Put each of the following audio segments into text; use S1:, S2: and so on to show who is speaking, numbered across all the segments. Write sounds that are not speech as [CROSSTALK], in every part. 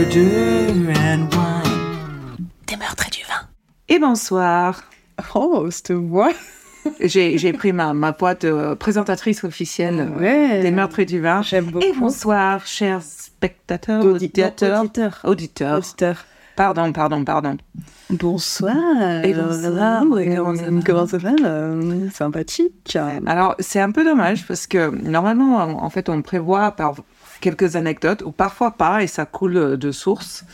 S1: Murder and wine. Des meurtres et du vin. Et bonsoir.
S2: Oh, cette voix. [LAUGHS]
S1: J'ai pris ma, ma boîte de présentatrice officielle
S2: Ouais.
S1: des meurtres et du vin.
S2: J'aime beaucoup.
S1: Et bonsoir, chers spectateurs,
S2: Auditeurs.
S1: auditeurs,
S2: Auditeurs.
S1: auditeurs.
S2: Auditeur.
S1: Pardon, pardon, pardon.
S2: Bonsoir.
S1: Et bonsoir.
S2: Comment ça va euh, Sympathique.
S1: Alors, c'est un peu dommage parce que normalement, en en fait, on prévoit par quelques anecdotes ou parfois pas et ça coule de source.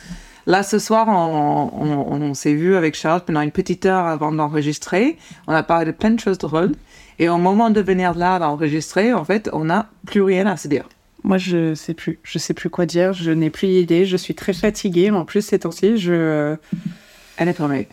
S1: Là, ce soir, on, on- on s'est vu avec Charles pendant une petite heure avant d'enregistrer. On a parlé de plein de choses drôles. Et au moment de venir là d'enregistrer, en fait, on n'a plus rien à se dire.
S2: Moi, je sais plus. Je sais plus quoi dire. Je n'ai plus d'idée. Je suis très fatiguée. En plus, ces temps-ci, je.
S1: Elle est tombée.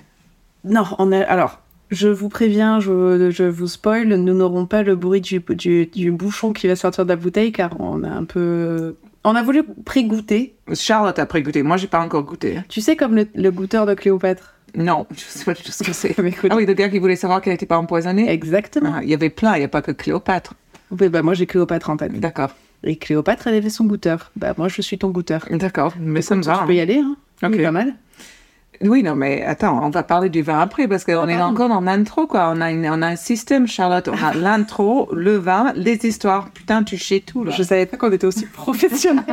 S2: Non, on est. Alors, je vous préviens, je, je vous spoil, nous n'aurons pas le bruit du, du, du bouchon qui va sortir de la bouteille car on a un peu. On a voulu pré-goûter.
S1: Charlotte a pré-goûté. Moi, j'ai pas encore goûté.
S2: Tu sais, comme le, le goûteur de Cléopâtre?
S1: Non, je sais pas du tout ce que c'est. [LAUGHS] Ah oui, le gars qui voulait savoir qu'elle n'était pas empoisonnée?
S2: Exactement.
S1: Ah, il y avait plein, il n'y a pas que Cléopâtre.
S2: Oui, bah moi j'ai Cléopâtre en tête.
S1: D'accord,
S2: Et Cléopâtre, elle avait son goûteur. Bah moi je suis ton goûteur.
S1: d'accord. Mais ça me va.
S2: Tu
S1: hein.
S2: peux y aller, hein
S1: Ok.
S2: Pas mal.
S1: Oui, non, mais attends, on va parler du vin après parce qu'on est encore dans l'intro, quoi. On a, une- on a un système, Charlotte. On a [LAUGHS] l'intro, le vin, les histoires. Putain, tu sais tout, là.
S2: Je savais pas qu'on était aussi [LAUGHS] professionnels.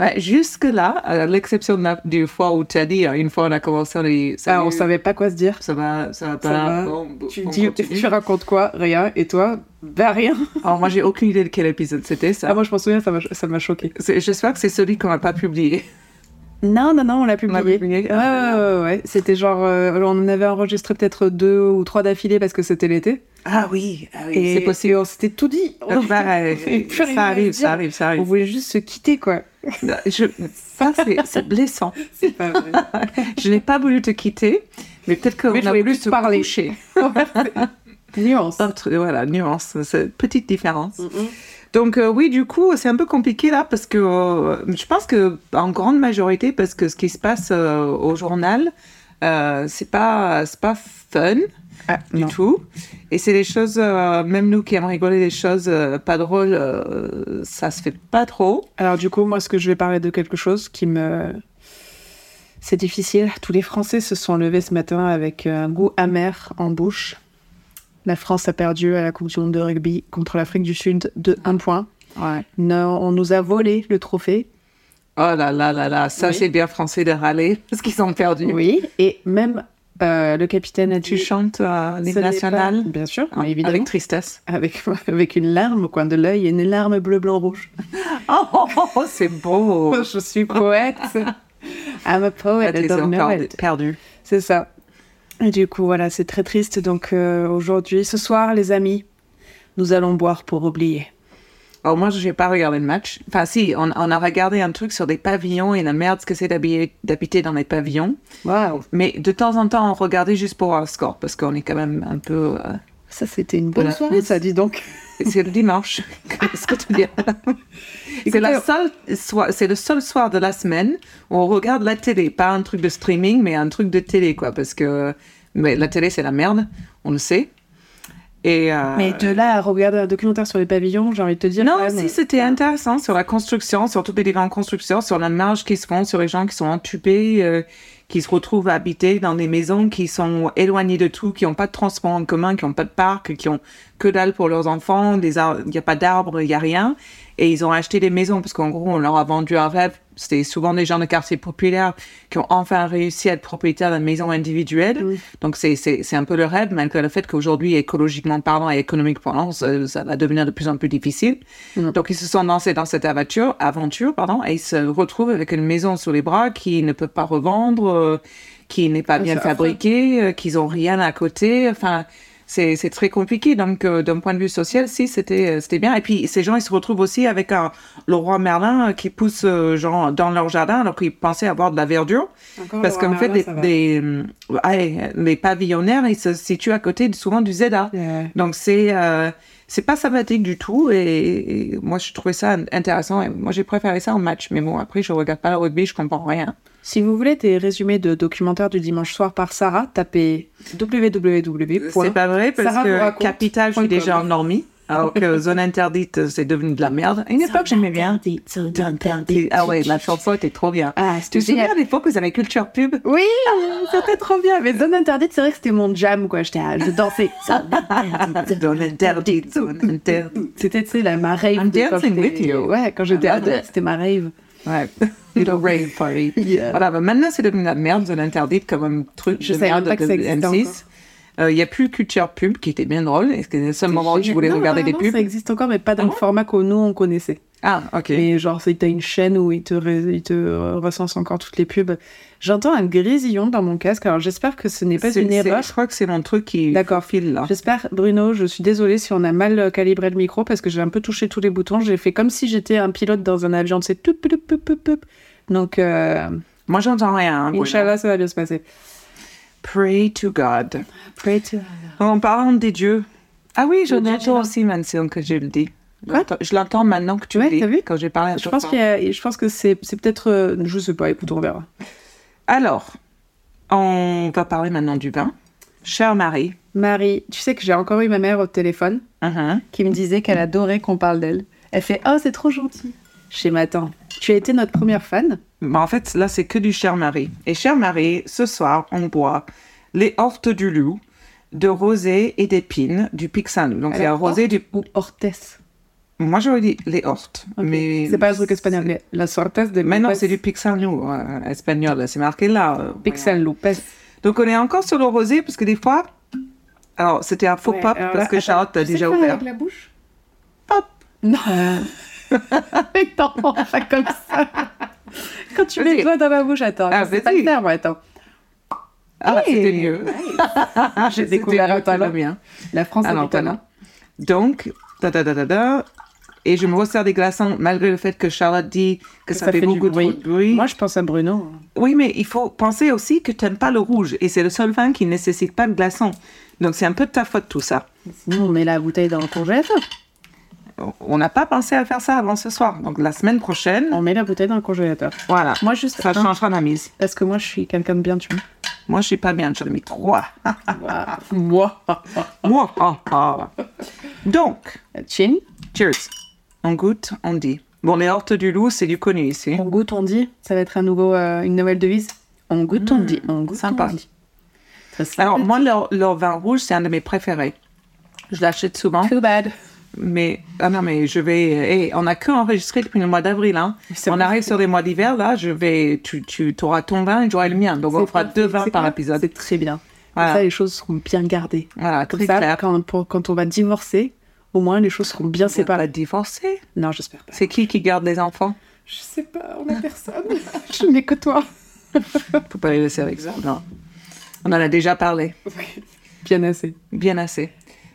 S1: Ouais, Jusque-là, à l'exception de la- du fois où tu as dit, euh, une fois on a commencé, on dit,
S2: ah, on savait pas quoi se dire.
S1: ça va, ça va pas.
S2: Ça va.
S1: Bon,
S2: Tu
S1: on
S2: dis,
S1: continue.
S2: tu racontes quoi? Rien. Et toi? Bah rien.
S1: Alors, moi, j'ai aucune idée de quel épisode c'était, ça.
S2: Ah moi je m'en souviens, ça m'a choqué.
S1: J'espère que c'est celui qu'on n'a pas publié.
S2: Non, non, non, on l'a publié.
S1: publié
S2: Ouais, ouais, ouais. C'était genre, euh, on en avait enregistré peut-être deux ou trois d'affilée parce que c'était l'été.
S1: Ah oui, ah oui,
S2: Et
S1: c'est possible.
S2: on s'était tout dit. [LAUGHS]
S1: Euh.
S2: Et plus rien
S1: ça arrive, ça arrive, ça
S2: On
S1: arrive.
S2: voulait juste se quitter, quoi.
S1: Je- ça, c'est- blessant. [LAUGHS]
S2: C'est pas vrai.
S1: Je n'ai pas voulu te quitter, mais peut-être qu'on a voulu se
S2: parler.
S1: coucher. [LAUGHS]
S2: Nuance.
S1: Autre- voilà, nuance, cette petite différence. Donc euh, oui, du coup, c'est un peu compliqué là parce que euh, je pense que en grande majorité, parce que ce qui se passe euh, au journal, c'est pas c'est pas fun
S2: Ah,
S1: du
S2: non.
S1: tout. Et c'est des choses, même nous qui aimons rigoler des choses pas drôles, ça se fait pas trop.
S2: Alors du coup, moi, ce que je vais parler de quelque chose qui me... C'est difficile. Tous les Français se sont levés ce matin avec un goût amer en bouche. La France a perdu à la Coupe du Monde de rugby contre l'Afrique du Sud de 1 point.
S1: Ouais.
S2: Non, on nous a volé le trophée.
S1: Oh là là là là, ça
S2: Oui.
S1: c'est bien français de râler [LAUGHS] parce qu'ils ont perdu.
S2: Oui. Et même euh, le capitaine a
S1: Tu
S2: dit...
S1: chantes à
S2: ce
S1: l'hymne national
S2: Bien sûr,
S1: Ah,
S2: évidemment.
S1: avec tristesse.
S2: Avec... [LAUGHS] avec une larme au coin de l'œil et une larme bleu, blanc, rouge. [LAUGHS]
S1: Oh, oh, oh, c'est beau.
S2: Je suis poète. I'm a poet, I don't know
S1: perdu.
S2: C'est ça. Et du coup, voilà, c'est très triste. Donc euh, aujourd'hui, ce soir, les amis, nous allons boire pour oublier.
S1: Alors moi, je n'ai pas regardé le match. Enfin, si, on, on a regardé un truc sur des pavillons et la merde ce que c'est d'habiter dans les pavillons. Mais de temps en temps, on regardait juste pour voir le score parce qu'on est quand même un peu. euh,
S2: ça c'était une bonne soirée, ça, dis donc.
S1: C'est le dimanche. [LAUGHS] Qu'est-ce que tu dis C'est la seule soi- c'est le seul soir de la semaine où on regarde la télé, pas un truc de streaming, mais un truc de télé, quoi. Parce que mais la télé, c'est la merde, on le sait. Et euh,
S2: Mais de là à regarder un documentaire sur les pavillons, j'ai envie de te dire.
S1: Non,
S2: quand même,
S1: si c'était intéressant sur la construction, sur toutes les différentes constructions, sur la marge qui se font, sur les gens qui sont entubés, euh, qui se retrouvent à habiter dans des maisons qui sont éloignées de tout, qui n'ont pas de transport en commun, qui n'ont pas de parc, qui ont que dalle pour leurs enfants, il n'y a pas d'arbres, il n'y a rien. Et ils ont acheté des maisons parce qu'en gros, on leur a vendu un rêve. C'était souvent des gens de quartiers populaires qui ont enfin réussi à être propriétaires d'une maison individuelle.
S2: Oui.
S1: Donc c'est c'est c'est un peu le rêve, malgré le fait qu'aujourd'hui, écologiquement parlant et économiquement parlant, ça, ça va devenir de plus en plus difficile.
S2: Mm.
S1: Donc ils se sont lancés dans cette aventure, aventure pardon, et ils se retrouvent avec une maison sous les bras qui ne peut pas revendre, euh, qui n'est pas
S2: Ah,
S1: bien fabriquée, euh, qu'ils ont rien à côté. Enfin, c'est c'est très compliqué. Donc euh, d'un point de vue social, si c'était euh, c'était bien. Et puis ces gens, ils se retrouvent aussi avec un le roi Merlin euh, qui pousse euh, genre dans leur jardin alors qu'ils pensaient avoir de la verdure.
S2: Encore
S1: Parce qu'en fait, des, des, euh, ouais, les pavillonnaires, ils se situent à côté souvent du ZA.
S2: Ouais.
S1: Donc c'est euh, c'est pas sympathique du tout et, et moi je trouvais ça intéressant et moi j'ai préféré ça en match mais bon après je regarde pas le rugby je comprends rien
S2: Si vous voulez des résumés de documentaires du dimanche soir par Sarah, tapez www.
S1: c'est pas vrai parce
S2: Sarah
S1: que capital je suis déjà endormie Alors que [LAUGHS] Zone Interdite, c'est devenu de la merde. À une époque, j'aimais bien.
S2: Zone interdite.
S1: Ah ouais, la chanson était trop bien.
S2: Ah,
S1: Tu
S2: c'était
S1: te souviens à l'époque, vous avez culture pub?
S2: Oui, c'était trop bien. Mais Zone Interdite, c'est vrai que c'était mon jam, quoi. J'étais, à- je dansais. [LAUGHS] Zone Interdite.
S1: Zone Interdite, Zone Interdite.
S2: C'était, tu sais, la, ma rave.
S1: I'm dancing with you.
S2: Ouais, quand j'étais
S1: I
S2: ado, c'était ma rave.
S1: Ouais. [LAUGHS] Little rave party.
S2: Yeah.
S1: Voilà, bah maintenant c'est devenu la merde, Zone Interdite, comme un truc
S2: Je
S1: de
S2: savais
S1: merde
S2: pas que
S1: de
S2: ça existait
S1: M6. Euh, Il n'y a plus Culture Pub, qui était bien drôle. Et c'était le seul moment où je voulais
S2: Non,
S1: regarder des pubs?
S2: Ça existe encore, mais pas dans le format que nous, on connaissait.
S1: Ah, ok.
S2: Et genre, c'est t'as une chaîne où ils te, ils te euh, recensent encore toutes les pubs. J'entends un grésillon dans mon casque, alors j'espère que ce n'est pas une erreur.
S1: Je crois que c'est mon truc qui
S2: D'accord.
S1: file là.
S2: J'espère, Bruno, je suis désolée si on a mal euh, calibré le micro parce que j'ai un peu touché tous les boutons. J'ai fait comme si j'étais un pilote dans un avion, c'est tout, tout, tout, tout, tout. Donc, euh,
S1: Moi, j'entends rien. hein.
S2: Inch'Allah, ça va bien se passer.
S1: Pray to God.
S2: Pray to-
S1: En parlant des dieux. Ah oui, je l'entends aussi, Mansion, que je le dis. Je
S2: Quoi?
S1: L'entends- Je l'entends maintenant que tu
S2: Ouais,
S1: le dis.
S2: vu?
S1: Quand j'ai parlé un
S2: Je pense, qu'il je pense que c'est c'est peut-être. euh, je sais pas, écoute, on verra.
S1: Alors, on va parler maintenant du vin. Chère Marie.
S2: Marie, tu sais que j'ai encore eu ma mère au téléphone
S1: Mhm.
S2: qui me disait qu'elle adorait qu'on parle d'elle. Elle fait Oh, c'est trop gentil. Mais attends, tu as été notre première fan?
S1: En fait, là, c'est que du Cher Marie. Et Cher Marie, ce soir, on boit les hortes du loup, de rosé et d'épines du Pic Saint-Loup. Donc, c'est un rosé du...
S2: Ou Hortès?
S1: Moi, j'aurais dit les hortes.
S2: Ok.
S1: Mais...
S2: C'est pas un truc espagnol. mais La sortes de
S1: Mais non, c'est du Saint-Loup, euh, espagnol. C'est marqué là. euh,
S2: Pixel Lopez.
S1: Donc, on est encore sur le rosé, parce que des fois... Alors, c'était un faux
S2: Ouais,
S1: pop,
S2: alors
S1: parce que
S2: attends,
S1: Charlotte a déjà ouvert.
S2: avec la bouche?
S1: Pop
S2: Non. Mais [LAUGHS] [LAUGHS] non, pas comme ça. Quand tu mets le doigt dans ma bouche, attends.
S1: Ah,
S2: sais pas le moi, attends.
S1: Ah,
S2: Hey.
S1: c'était mieux. [LAUGHS]
S2: J'ai découvert un talent. La France a du talent.
S1: Donc, da da da da da. Et je me resserre des glaçons malgré le fait que Charlotte dit que, ça, fait, beaucoup
S2: bruit.
S1: de bruit.
S2: Moi, je pense à Bruno.
S1: Oui, mais il faut penser aussi que tu n'aimes pas le rouge. Et c'est le seul vin qui ne nécessite pas de glaçons. Donc c'est un peu de ta faute tout ça.
S2: Sinon, on met la bouteille dans le congélateur.
S1: On n'a pas pensé à faire ça avant ce soir. Donc la semaine prochaine,
S2: On met la bouteille dans le congélateur.
S1: voilà.
S2: Moi, juste
S1: Ça
S2: un,
S1: changera la mise.
S2: parce que moi, je suis quelqu'un de bien, tu vois.
S1: Moi, je suis pas bien. J'en ai mis trois. [LAUGHS]
S2: Moi.
S1: Moi. ah, ah. Donc,
S2: Chin.
S1: cheers. On goûte, on dit. Bon, les hortes du loup, c'est du connu ici.
S2: On goûte, on dit. Ça va être un nouveau, euh, une nouvelle devise. On goûte, on dit. On goûte,
S1: sympa.
S2: on dit. Très sympa.
S1: Alors, moi, leur, leur vin rouge, c'est un de mes préférés. Je l'achète souvent.
S2: Too bad.
S1: Mais, ah non, mais je vais. eh, on n'a que enregistré depuis le mois d'avril. Hein. On arrive sur les mois d'hiver, là. Je vais. Tu, tu auras ton vin et j'aurai le mien. Donc, on fera
S2: parfait,
S1: deux vins par épisode.
S2: C'est très bien.
S1: Voilà.
S2: Comme ça, les choses seront bien gardées.
S1: Voilà,
S2: Comme
S1: très
S2: ça,
S1: clair.
S2: quand, pour- quand on va divorcer, au moins les choses seront bien
S1: C'est pas
S2: séparées.
S1: divorcé.
S2: Non, j'espère pas.
S1: C'est qui qui garde les enfants?
S2: Je sais pas, on a personne. [LAUGHS] je n'ai que toi. [LAUGHS]
S1: Faut pas les laisser avec ça. Non. On en a déjà parlé.
S2: Bien assez.
S1: Bien assez.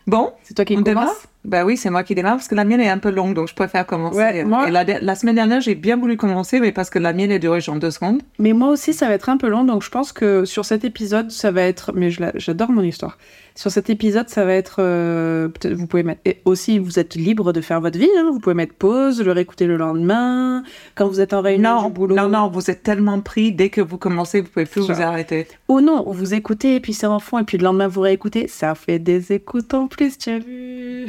S1: Bon,
S2: C'est toi qui
S1: on démarre?
S2: commence
S1: Bah oui, c'est moi qui démarre parce que la mienne est un peu longue, donc je préfère commencer.
S2: Ouais, moi-
S1: Et la, la semaine dernière, j'ai bien voulu commencer, mais parce que la mienne est durée genre deux secondes.
S2: Mais moi aussi, ça va être un peu long, donc je pense que sur cet épisode, ça va être. Mais j'adore mon histoire. Sur cet épisode, ça va être. euh, Peut-être vous pouvez mettre. Et aussi, vous êtes libre de faire votre vie. hein. Vous pouvez mettre pause, le réécouter le lendemain, quand vous êtes en réunion
S1: Non,
S2: du boulot.
S1: non, non, vous êtes tellement pris, dès que vous commencez, vous pouvez plus vous arrêter.
S2: Ou non, vous écoutez, et puis c'est en fond, et puis le lendemain, vous réécoutez. Ça fait des écoutes en plus, tu as vu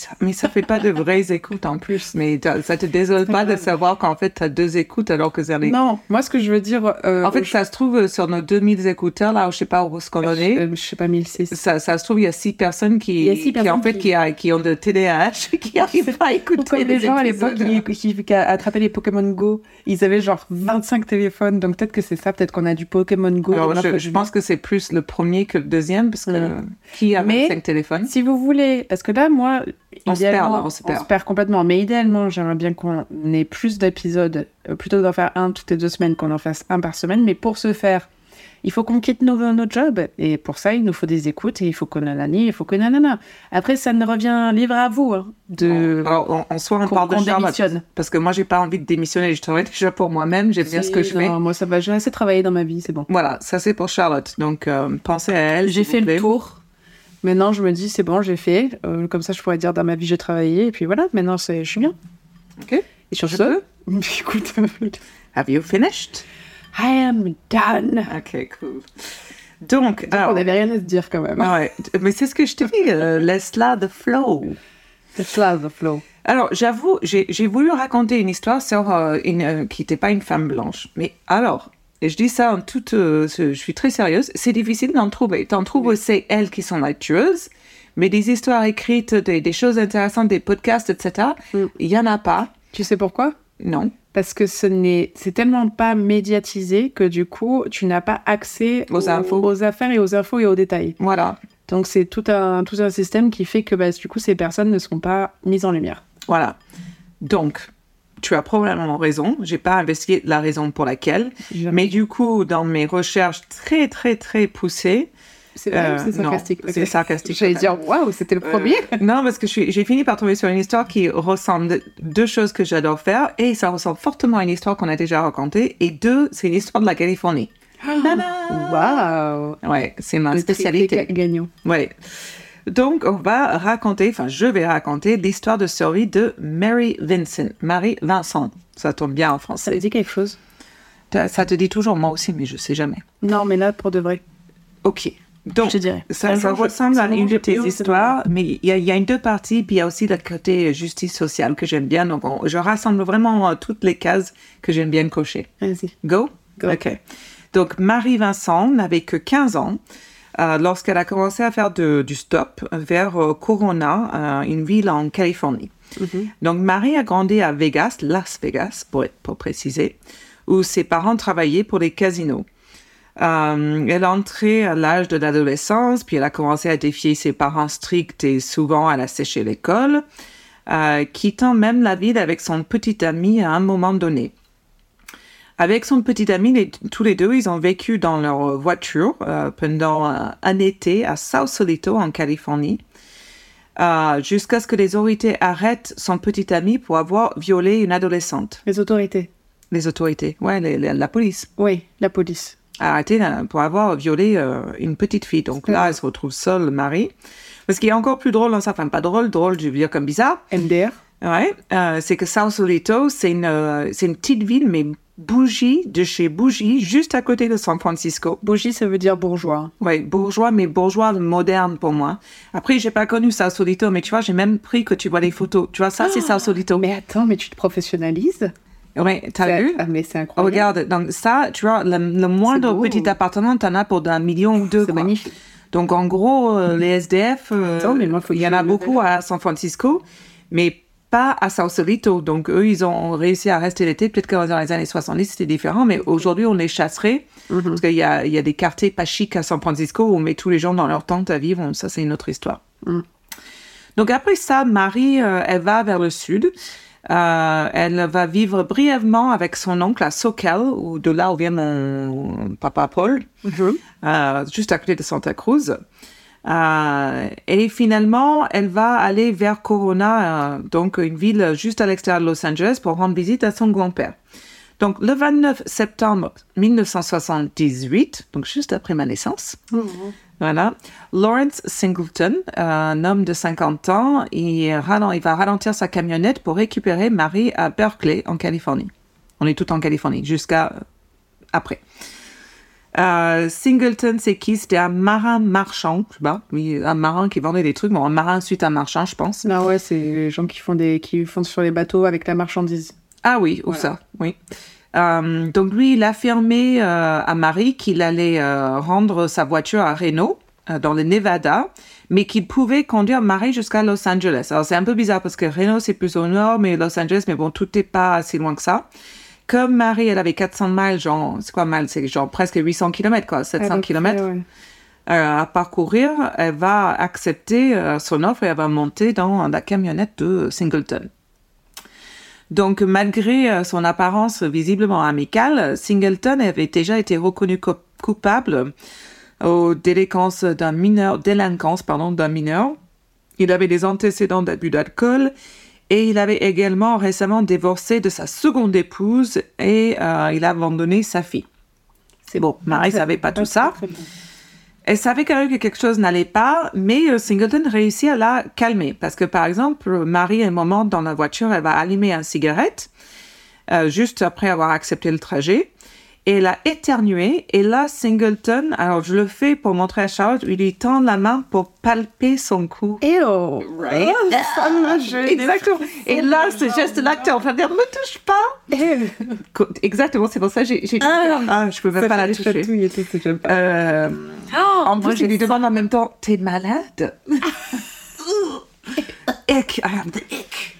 S1: ça Mais ça fait pas de vraies écoutes en plus. Mais ça te désole pas de savoir qu'en fait, tu as deux écoutes alors que c'est les...
S2: Non, moi, ce que je veux dire. euh,
S1: En fait,
S2: je-
S1: ça se trouve euh, sur nos 2000 écouteurs, là, je sais pas où est-ce qu'on en est.
S2: euh, je sais pas, 1006.
S1: Ça, ça se trouve, il y a six personnes qui,
S2: six
S1: qui,
S2: personnes
S1: en fait,
S2: qui-
S1: qui, a- qui ont de TDAH, [LAUGHS] qui arrivent pas à écouter
S2: Comme les gens à l'époque qui, attrapaient les Pokémon Go, ils avaient genre 25 téléphones, donc peut-être que c'est ça, peut-être qu'on a du Pokémon Go.
S1: Alors, je, je pense que c'est plus le premier que le deuxième, parce que
S2: Ouais.
S1: qui a
S2: Mais-
S1: 25 téléphones?
S2: Si vous voulez, parce que là, moi,
S1: On se perd, on se perd.
S2: complètement, mais idéalement, j'aimerais bien qu'on ait plus d'épisodes, euh, plutôt d'en faire un toutes les deux semaines, qu'on en fasse un par semaine, mais pour ce faire, il faut qu'on quitte nos, nos jobs, et pour ça, il nous faut des écoutes, et il faut qu'on nanani, il faut que nanana. Après, ça ne revient libre à vous, hein, de...
S1: Alors, en, en soi, on
S2: qu'on-
S1: parle de
S2: qu'on démissionne.
S1: Parce que moi, j'ai pas envie de démissionner. Je travaille déjà pour moi-même. J'aime bien ce que je fais.
S2: Moi, ça va, j'ai assez travaillé dans ma vie, c'est bon.
S1: Voilà, ça c'est pour Charlotte. Donc, euh, pensez à elle.
S2: J'ai fait le tour. Maintenant, je me dis, c'est bon, j'ai fait. Euh, comme ça, je pourrais dire dans ma vie, j'ai travaillé. Et puis voilà, maintenant, je suis bien.
S1: Ok.
S2: Et sur
S1: Je
S2: ce, [LAUGHS] écoute,
S1: Have you finished?
S2: I am done.
S1: Ok, cool. Donc,
S2: On
S1: alors,
S2: n'avait rien à se dire quand même.
S1: ah ouais, mais c'est ce que je te dis. euh, [LAUGHS] Laisse-la the flow.
S2: Ça, the flow.
S1: Alors, j'avoue, j'ai j'ai voulu raconter une histoire sur euh, une, euh, qui n'était pas une femme blanche. Mais alors, et je dis ça en toute... euh, je suis très sérieuse, c'est difficile d'en trouver. T'en trouves, c'est elles qui sont la tueuse, mais des histoires écrites, des, des choses intéressantes, des podcasts, etc.,
S2: Mm.
S1: il y en a pas.
S2: Tu sais pourquoi?
S1: Non.
S2: Parce que ce n'est, c'est tellement pas médiatisé que du coup, tu n'as pas accès
S1: Aux infos.
S2: aux affaires et aux infos et aux détails.
S1: Voilà.
S2: Donc c'est tout un, tout un système qui fait que bah, du coup, ces personnes ne seront pas mises en lumière.
S1: Voilà. Donc, tu as probablement raison. J'ai pas investigué la raison pour laquelle. Mais du coup, dans mes recherches très, très, très poussées,
S2: c'est
S1: euh,
S2: c'est sarcastique?
S1: c'est
S2: Ok.
S1: sarcastique.
S2: J'allais dire, waouh, c'était le premier.
S1: Euh, [LAUGHS] non, parce que j'ai fini par tomber sur une histoire qui ressemble de- deux choses que j'adore faire et ça ressemble fortement à une histoire qu'on a déjà racontée et deux, c'est une histoire de la Californie. [GASPS]
S2: Waouh.
S1: Ouais, c'est ma spécialité.
S2: gagnant.
S1: Ouais. Donc, on va raconter, enfin, je vais raconter l'histoire de survie de Mary Vincent, Marie Vincent. Ça tombe bien en
S2: Ça
S1: français.
S2: te dit quelque chose?
S1: Ça ça te dit toujours moi aussi, mais je sais jamais.
S2: Non, mais là, pour de vrai,
S1: Ok. Donc,
S2: je dirais.
S1: Ça, ça ressemble à une de tes histoires, mais il y, a- il y a une deux parties, puis il y a aussi le côté justice sociale que j'aime bien. Donc, on- je rassemble vraiment euh, toutes les cases que j'aime bien cocher.
S2: Vas-y.
S1: Go?
S2: Go.
S1: OK. Donc, Marie-Vincent n'avait que 15 ans euh, lorsqu'elle a commencé à faire de- du stop vers euh, Corona, euh, une ville en Californie. Donc, Marie a grandi à Vegas, Las Vegas, pour, être, pour préciser, où ses parents travaillaient pour les casinos. Euh, elle est entrée à l'âge de l'adolescence, puis elle a commencé à défier ses parents stricts et souvent elle a séché l'école, euh, quittant même la ville avec son petit ami à un moment donné. Avec son petit ami, les- tous les deux, ils ont vécu dans leur voiture euh, pendant un, un été à Sausalito, en Californie, euh, jusqu'à ce que les autorités arrêtent son petit ami pour avoir violé une adolescente.
S2: Les autorités.
S1: Les autorités, ouais, les- les- la police
S2: Oui, la police.
S1: arrêté là, pour avoir violé euh, une petite fille. Donc là, elle se retrouve seule, Marie. Ce qui est encore plus drôle dans ça, enfin pas drôle, drôle, je veux dire comme bizarre,
S2: MDR.
S1: ouais, euh, c'est que Sausalito, c'est une, euh, c'est une petite ville, mais bougie de chez bougie, juste à côté de San Francisco.
S2: Bougie, ça veut dire bourgeois.
S1: Ouais, bourgeois, mais bourgeois moderne pour moi. Après, j'ai pas connu Sausalito, mais tu vois, j'ai même pris que tu vois les photos. Tu vois, ça, c'est Sausalito.
S2: Mais attends, mais tu te professionnalises?
S1: Ouais, t'as vu?
S2: Ah, mais c'est incroyable.
S1: Regarde, donc ça, tu vois, le, le moindre petit appartement, t'en as pour d'un million ou deux.
S2: C'est magnifique.
S1: Donc, en gros, euh, les SDF, euh,
S2: Attends, mais moi, faut que
S1: il y en a beaucoup à San Francisco, mais pas à Sausalito. Donc, eux, ils ont réussi à rester l'été. Peut-être que dans les années 70, c'était différent, mais aujourd'hui, on les chasserait.
S2: Mhm.
S1: Parce qu'il y a, il y a des quartiers pas chics à San Francisco où on met tous les gens dans leur tente à vivre. Ça, c'est une autre histoire.
S2: Mhm.
S1: Donc, après ça, Marie, euh, elle va vers le sud. Euh, elle va vivre brièvement avec son oncle à où de là où vient mon papa Paul euh, juste à côté de Santa Cruz. Euh, et finalement, elle va aller vers Corona, euh, donc une ville juste à l'extérieur de Los Angeles, pour rendre visite à son grand-père. Donc, le 29 septembre 1978, donc juste après ma naissance, voilà, Lawrence Singleton, un homme de 50 ans, il va ralentir sa camionnette pour récupérer Marie à Berkeley, en Californie. On est tout en Californie, jusqu'à euh, après. Euh, Singleton, c'est qui? C'était un marin marchand, je sais pas, oui, un marin qui vendait des trucs, bon, un marin ensuite un marchand, je pense.
S2: Non, ouais, c'est les gens qui font des, qui font sur les bateaux avec la marchandise.
S1: Ah oui, ou
S2: Voilà.
S1: ça, oui. Euh, donc lui, il a affirmé euh, à Marie qu'il allait rendre sa voiture à Reno, dans le Nevada, mais qu'il pouvait conduire Marie jusqu'à Los Angeles. Alors c'est un peu bizarre parce que Reno, c'est plus au nord, mais Los Angeles, mais bon, tout n'est pas assez loin que ça. Comme Marie, elle avait 400 miles, genre, c'est quoi miles? C'est genre presque 800 km, quoi, 700
S2: Ah, donc,
S1: km.
S2: ouais.
S1: euh, à parcourir, elle va accepter euh, son offre et elle va monter dans la camionnette de Singleton. Donc, malgré euh, son apparence visiblement amicale, Singleton avait déjà été reconnu co- coupable aux délinquances d'un mineur, délinquance, pardon, d'un mineur. Il avait des antécédents d'abus d'alcool et il avait également récemment divorcé de sa seconde épouse et euh, il a abandonné sa fille. C'est bon, Marie savait pas tout ça.
S2: Très bien.
S1: Elle savait quand même que quelque chose n'allait pas, mais euh, Singleton réussit à la calmer. Parce que, par exemple, Marie, à un moment dans la voiture, elle va allumer une cigarette, euh, juste après avoir accepté le trajet. Et elle a éternué. Et là, Singleton, alors je le fais pour montrer à Charlotte, il lui tend la main pour palper son cou.
S2: Ew.
S1: Right?
S2: Ça me gêne.
S1: Exactement. Et là, ce geste-là que t'es en train de dire, ne me touche pas. Exactement, c'est pour ça que j'ai
S2: Ah.
S1: ah, je peux même pas la toucher.
S2: et tout.
S1: Euh, en
S2: moi,
S1: plus, il lui demande en même temps, t'es malade? [LAUGHS] ick, I have the ick.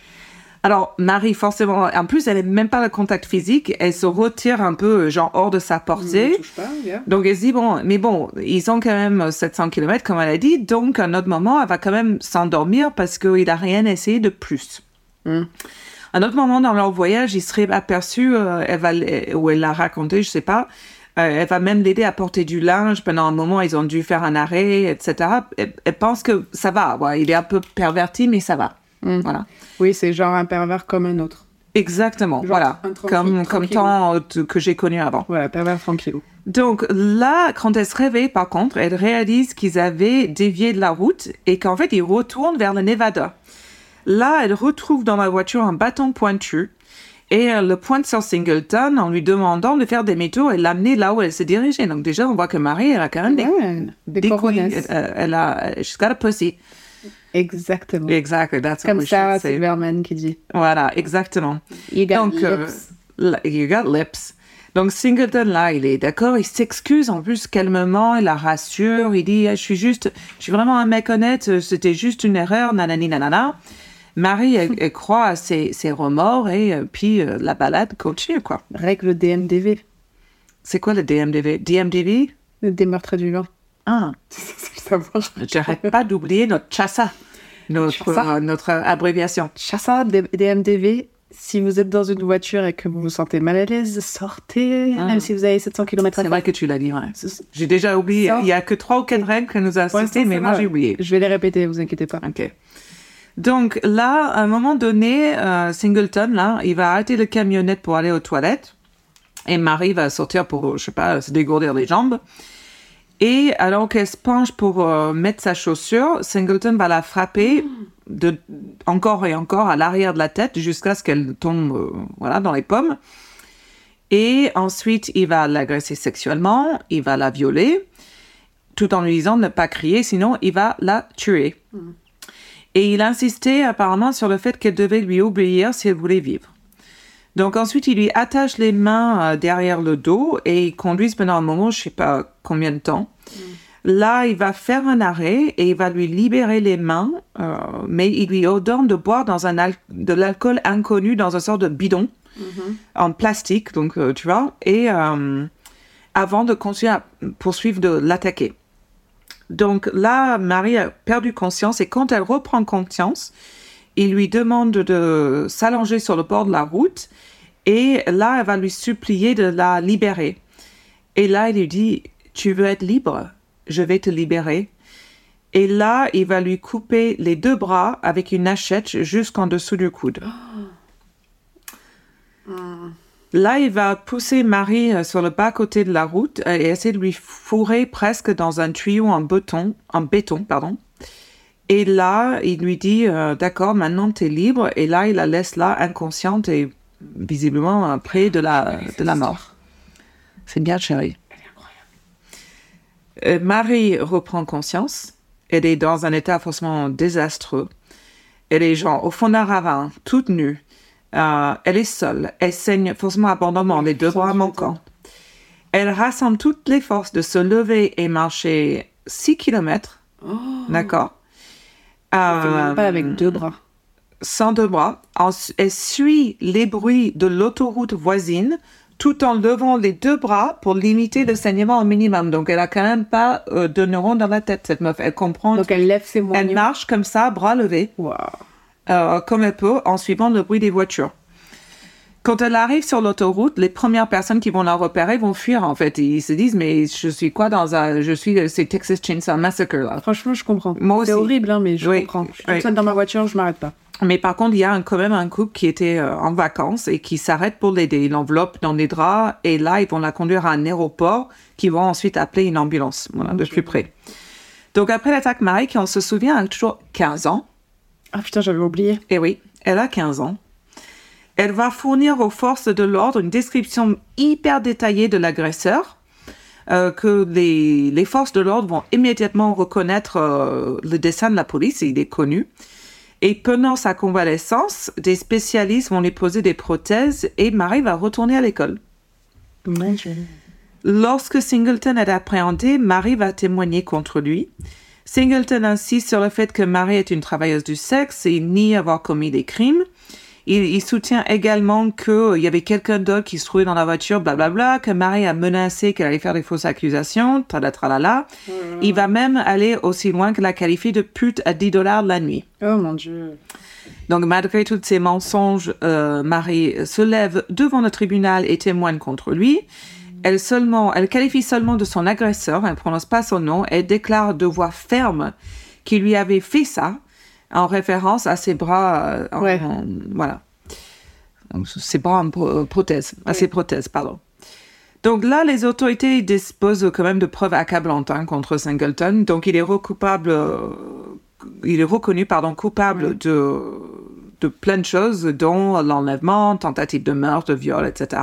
S1: Alors, Marie, forcément, en plus, elle n'est même pas le contact physique, elle se retire un peu, genre, hors de sa portée.
S2: touche pas, yeah.
S1: Donc, elle se dit, bon, mais bon, ils ont quand même 700 km, comme elle a dit, donc, à un autre moment, elle va quand même s'endormir parce qu'il n'a rien essayé de plus.
S2: Mm.
S1: À un autre moment dans leur voyage, il serait aperçu, euh, elle va, ou elle l'a raconté, je sais pas, euh, elle va même l'aider à porter du linge. Pendant un moment, ils ont dû faire un arrêt, etc. Elle, elle pense que ça va. ouais, il est un peu perverti, mais ça va.
S2: Mm.
S1: Voilà.
S2: Oui, c'est genre un pervers comme un autre.
S1: Exactement.
S2: Genre
S1: voilà. Comme, comme tant euh, que j'ai connu avant.
S2: Voilà, pervers tranquille.
S1: Donc là, quand elle se réveille, par contre, elle réalise qu'ils avaient dévié de la route et qu'en fait, ils retournent vers le Nevada. Là, elle retrouve dans la voiture un bâton pointu et elle le pointe sur Singleton en lui demandant de faire des métaux et l'amener là où elle se dirigeait. Donc déjà, on voit que Marie, elle a quand même des,
S2: Ouais, des
S1: des couilles. Euh, elle a, she's got a pussy.
S2: Exactement.
S1: Exactly. That's
S2: Comme Sarah Silverman qui dit.
S1: Voilà, exactement.
S2: You got
S1: Donc, euh,
S2: lips.
S1: You got lips. Donc Singleton, là, il est d'accord, il s'excuse en plus calmement, il la rassure, il dit, ah, je suis juste, je suis vraiment un mec honnête, euh, c'était juste une erreur, nanani nanana. Marie, elle, croit à ses, remords et euh, puis la balade continue, quoi.
S2: Règle DMDV.
S1: C'est quoi le DMDV DMDV
S2: Le démeurtre du
S1: vent.
S2: Ah. [LAUGHS] 1.
S1: J'arrête pas d'oublier notre chassa, notre, euh, abréviation.
S2: Chassa, DMDV. Si vous êtes dans une voiture et que vous vous sentez mal à l'aise, sortez,
S1: ah.
S2: même si vous avez 700 km à
S1: C'est vrai que tu l'as dit, ouais. J'ai déjà oublié. Il y a que trois ou quatre règles que nous a
S2: ouais,
S1: citées, mais moi j'ai oublié.
S2: Je vais les répéter, vous inquiétez pas.
S1: Ok. Donc là, à un moment donné, euh, Singleton, là, il va arrêter le camionnette pour aller aux toilettes. Et Marie va sortir pour, je sais pas, se dégourdir les jambes. Et alors qu'elle se penche pour euh, mettre sa chaussure, Singleton va la frapper de, encore et encore à l'arrière de la tête jusqu'à ce qu'elle tombe euh, voilà, dans les pommes. Et ensuite, il va l'agresser sexuellement, il va la violer, tout en lui disant de ne pas crier, sinon il va la tuer. Et il insistait apparemment sur le fait qu'elle devait lui obéir si elle voulait vivre. Donc ensuite, il lui attache les mains euh, derrière le dos et ils conduisent pendant un moment, je sais pas combien de temps. Là, il va faire un arrêt et il va lui libérer les mains, euh, mais il lui ordonne de boire dans un al- de l'alcool inconnu dans un sort de bidon en plastique, donc euh, tu vois, et euh, avant de continuer à poursuivre de l'attaquer. Donc là, Marie a perdu conscience et quand elle reprend conscience, il lui demande de s'allonger sur le bord de la route et là, elle va lui supplier de la libérer. Et là, il lui dit, tu veux être libre, je vais te libérer. Et là, il va lui couper les deux bras avec une hachette jusqu'en dessous du coude. [GASPS] Là, il va pousser Marie euh, sur le bas-côté de la route euh, et essayer de lui fourrer presque dans un tuyau en béton, en béton, pardon. Et là, il lui dit, euh, d'accord, maintenant tu es libre. Et là, il la laisse là, inconsciente et visiblement près de la, de la mort. C'est bien, chérie. Euh, Marie reprend conscience. Elle est dans un état forcément désastreux. Elle est genre au fond d'un ravin, toute nue. Euh, elle est seule. Elle saigne forcément abondamment, les deux bras manquants. Elle rassemble toutes les forces de se lever et marcher 6 kilomètres. D'accord. Euh,
S2: Pas avec deux bras.
S1: sans deux bras. Elle suit les bruits de l'autoroute voisine tout en levant les deux bras pour limiter le saignement au minimum. Donc, elle a quand même pas euh, de neurones dans la tête, cette meuf. Elle comprend.
S2: Donc elle lève ses
S1: elle
S2: moignons.
S1: marche comme ça, bras levés
S2: Waouh.
S1: euh, comme elle peut en suivant le bruit des voitures. Quand elle arrive sur l'autoroute, les premières personnes qui vont la repérer vont fuir en fait. Ils se disent mais je suis quoi dans un je suis c'est Texas Chainsaw Massacre là.
S2: Franchement, je comprends.
S1: Moi
S2: C'est horrible, hein, mais je
S1: Oui,
S2: comprends. Je suis
S1: oui.
S2: toute seule dans ma voiture, je m'arrête pas.
S1: Mais par contre, il y a un- quand même un couple qui était euh, en vacances et qui s'arrête pour l'aider. Il l'enveloppe dans les draps et là ils vont la conduire à un aéroport qui vont ensuite appeler une ambulance voilà, de plus près. Donc après l'attaque Marie, qui on se souvient, a toujours 15 ans.
S2: Ah putain, j'avais oublié.
S1: Eh oui, elle a 15 ans. Elle va fournir aux forces de l'ordre une description hyper détaillée de l'agresseur, euh, que les, les, forces de l'ordre vont immédiatement reconnaître euh, le dessin de la police, il est connu. Et pendant sa convalescence, des spécialistes vont lui poser des prothèses et Marie va retourner à l'école. Lorsque Singleton est appréhendé, Marie va témoigner contre lui. Singleton insiste sur le fait que Marie est une travailleuse du sexe et nie avoir commis des crimes. Il, soutient également qu'il y avait quelqu'un d'autre qui se trouvait dans la voiture, blablabla, que Marie a menacé qu'elle allait faire des fausses accusations, tralala. Mmh. Il va même aller aussi loin que la qualifier de pute à 10 dollars la nuit.
S2: Oh mon Dieu.
S1: Donc, malgré tous ces mensonges, euh, Marie se lève devant le tribunal et témoigne contre lui. Elle, seulement, elle qualifie seulement de son agresseur, elle ne prononce pas son nom, et déclare de voix ferme qu'il lui avait fait ça en référence à ses bras, euh, voilà, ses bras en prothèse, à ses prothèses, pardon. Donc là, les autorités disposent quand même de preuves accablantes hein, contre Singleton. Donc il est recoupable, euh, il est reconnu pardon coupable de de plein de choses, dont l'enlèvement, tentative de meurtre, de viol, etc.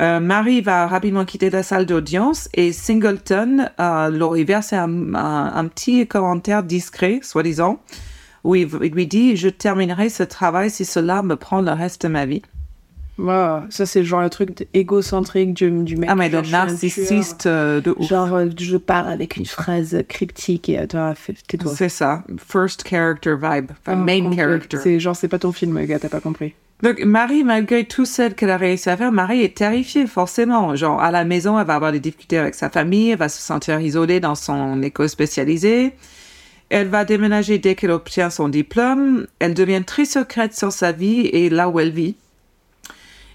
S1: Euh, Marie va rapidement quitter la salle d'audience et Singleton euh, leur verse un, un, petit commentaire discret, soi-disant, où il, lui dit Je terminerai ce travail si cela me prend le reste de ma vie.
S2: Wow, ça c'est genre le truc égocentrique du, du mec.
S1: Ah mais le narcissiste euh, de ouf.
S2: Genre euh, je parle avec une phrase cryptique et toi tais-toi.
S1: C'est ça, first character vibe, enfin, oh, main character.
S2: C'est genre c'est pas ton film gars, t'as pas compris.
S1: Donc Marie, malgré tout ce qu'elle a réussi à faire, Marie est terrifiée forcément. Genre à la maison, elle va avoir des difficultés avec sa famille, elle va se sentir isolée dans son école spécialisée. Elle va déménager dès qu'elle obtient son diplôme. Elle devient très secrète sur sa vie et là où elle vit.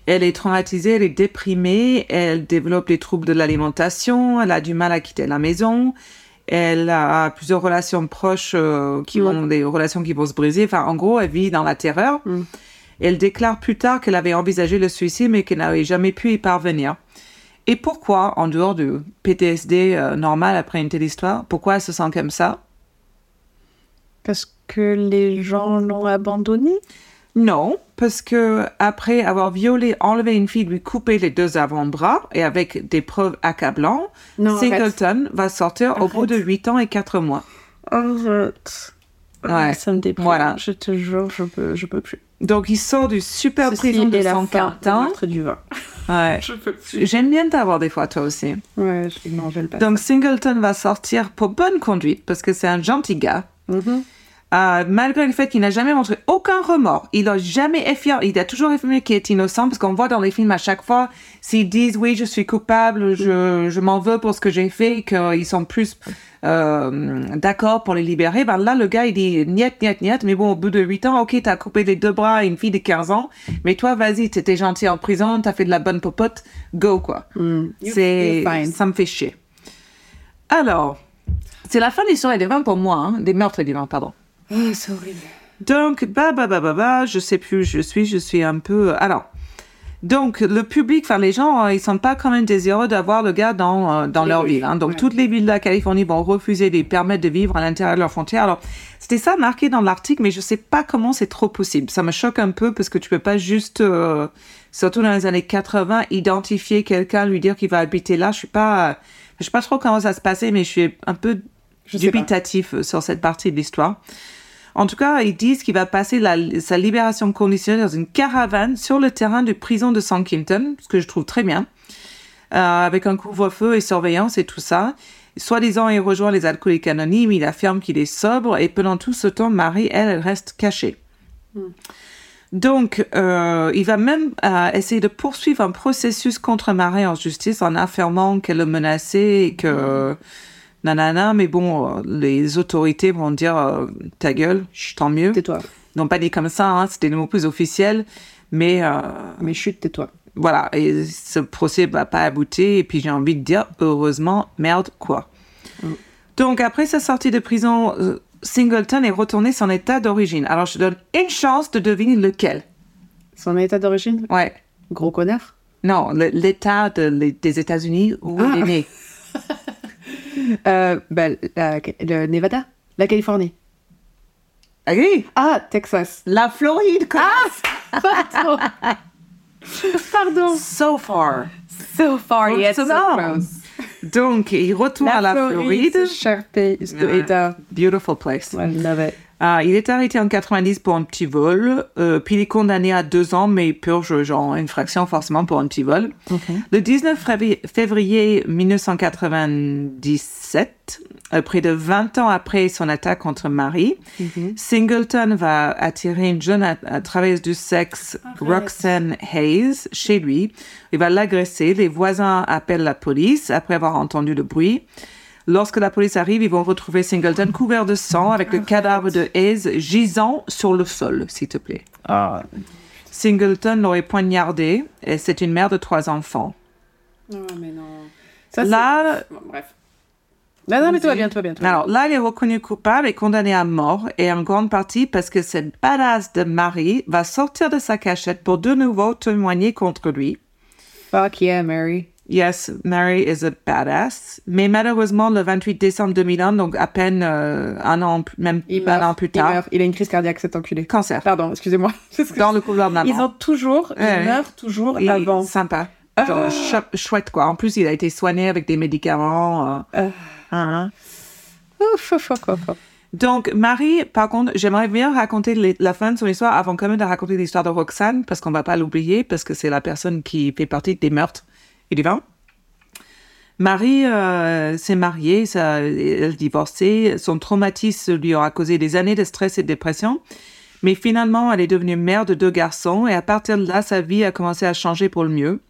S1: Elle est traumatisée, elle est déprimée, elle développe des troubles de l'alimentation, elle a du mal à quitter la maison, elle a plusieurs relations proches euh, qui ont des relations qui vont se briser. Enfin, en gros, elle vit dans la terreur. Mm. Elle déclare plus tard qu'elle avait envisagé le suicide mais qu'elle n'avait jamais pu y parvenir. Et pourquoi, en dehors du PTSD euh, normal après une telle histoire, pourquoi elle se sent comme ça?
S2: Parce que les gens l'ont abandonnée?
S1: Non, parce que après avoir violé, enlevé une fille, lui couper les deux avant-bras et avec des preuves accablantes, Singleton va sortir au bout de 8 ans et 4 mois.
S2: Arrête. Ouais. Ça me déprime. Voilà. Je te jure, je peux, je peux plus.
S1: Donc il sort du super prison de son
S2: ans. du vin.
S1: Ouais. [LAUGHS] J'aime bien t'avoir des fois, toi aussi.
S2: Ouais, je le
S1: Donc Singleton va sortir pour bonne conduite parce que c'est un gentil gars. Mm-hmm. Euh, malgré le fait qu'il n'a jamais montré aucun remords, il a jamais effacé, il a toujours affirmé qu'il est innocent, parce qu'on voit dans les films à chaque fois, s'ils disent oui, je suis coupable, je, je m'en veux pour ce que j'ai fait, qu'ils sont plus euh, d'accord pour les libérer, ben là, le gars, il dit niet, niet, niet, mais bon, au bout de 8 ans, ok, t'as coupé les deux bras à une fille de 15 ans, mais toi, vas-y, t'étais gentil en prison, t'as fait de la bonne popote, go, quoi. Mm. C'est, ça me fait chier. Alors, c'est la fin de l'histoire des vins pour moi, hein, des meurtres des vins, pardon.
S2: Oh, c'est horrible.
S1: Donc, bah, bah, bah, bah, bah, je sais plus où je suis, je suis un peu. Alors, donc, le public, enfin, les gens, euh, ils sont pas quand même désireux d'avoir le gars dans, euh, dans leur ville. Hein. Donc, toutes les villes de la Californie vont refuser de lui permettre de vivre à l'intérieur de leurs frontières. Alors, c'était ça marqué dans l'article, mais je sais pas comment c'est trop possible. Ça me choque un peu parce que tu peux pas juste, euh, surtout dans les années 80, identifier quelqu'un, lui dire qu'il va habiter là. Je suis pas, je sais pas trop comment ça se passait, mais je suis un peu dubitatif sur cette partie de l'histoire. En tout cas, ils disent qu'il va passer sa libération conditionnelle dans une caravane sur le terrain de prison de San Quentin, ce que je trouve très bien, euh, avec un couvre-feu et surveillance et tout ça. Soi-disant, il rejoint les alcooliques anonymes, il affirme qu'il est sobre et pendant tout ce temps, Marie, elle, elle reste cachée. Hmm. Donc, euh, il va même euh, essayer de poursuivre un processus contre Marie en justice en affirmant qu'elle le menaçait et que nanana, mais bon, euh, les autorités vont dire euh, ta gueule, tant mieux.
S2: Tais-toi.
S1: N'ont pas dit comme ça, hein, c'était le mot plus officiel, mais. Euh,
S2: mais chute, tais-toi.
S1: Voilà, et ce procès va pas aboutir, et puis j'ai envie de dire, heureusement, merde, quoi. Mm. Donc, après sa sortie de prison, Singleton est retourné son état d'origine. Alors, je donne une chance de deviner lequel.
S2: Son état d'origine?
S1: Ouais.
S2: Gros connard?
S1: Non, l'état des États-Unis où il est ah. né. [LAUGHS]
S2: Euh, ben, le Nevada, la Californie.
S1: Ah oui
S2: Ah, Texas.
S1: La Floride.
S2: Ah Pardon. Pardon.
S1: So far.
S2: So far, yet so
S1: Forcément.
S2: close.
S1: Donc, il retourne à la Floride.
S2: cher pays de
S1: Ouais.
S2: État.
S1: Beautiful place.
S2: I love it.
S1: Ah, il est arrêté en 90 pour un petit vol, euh, puis il est condamné à deux ans, mais il purge genre une fraction forcément pour un petit vol. Le 19 février- février 1997, euh, près de 20 ans après son attaque contre Marie, Singleton va attirer une jeune à- à travailleuse du sexe, Roxanne Hayes, chez lui. Il va l'agresser. Les voisins appellent la police après avoir entendu le bruit. Lorsque la police arrive, ils vont retrouver Singleton couvert de sang avec le cadavre de Hayes gisant sur le sol, s'il te plaît.
S2: Ah.
S1: Singleton l'aurait poignardé et c'est une mère de trois enfants.
S2: Non, mais non. Ça,
S1: Là,
S2: Bon, bref. Non, non, mais toi, bien, toi, bien, toi.
S1: alors là, il est reconnu coupable et condamné à mort et en grande partie parce que cette badass de Marie va sortir de sa cachette pour de nouveau témoigner contre lui.
S2: Fuck yeah, Mary.
S1: Yes, Mary is a badass. Mais malheureusement, le 28 décembre 2001, donc à peine euh, un an, même
S2: Il
S1: un an plus
S2: Il
S1: tard,
S2: meurt. Il a une crise cardiaque, cet enculé.
S1: cancer.
S2: Pardon, excusez-moi. [LAUGHS]
S1: Dans le couloir de la
S2: Ils
S1: mort.
S2: ont toujours,
S1: Ouais.
S2: ils meurent toujours
S1: est
S2: avant.
S1: Sympa.
S2: Ah.
S1: Genre, chou- chouette, quoi. En plus, il a été soigné avec des médicaments. euh,
S2: Ah.
S1: hein.
S2: Ouf, ouf, ouf.
S1: Donc, Marie, par contre, j'aimerais bien raconter les- la fin de son histoire avant quand même de raconter l'histoire de Roxane, parce qu'on va pas l'oublier, parce que c'est la personne qui fait partie des meurtres Marie euh, s'est mariée, ça, elle a divorcé. Son traumatisme lui aura causé des années de stress et de dépression. Mais finalement, elle est devenue mère de deux garçons et à partir de là, sa vie a commencé à changer pour le mieux.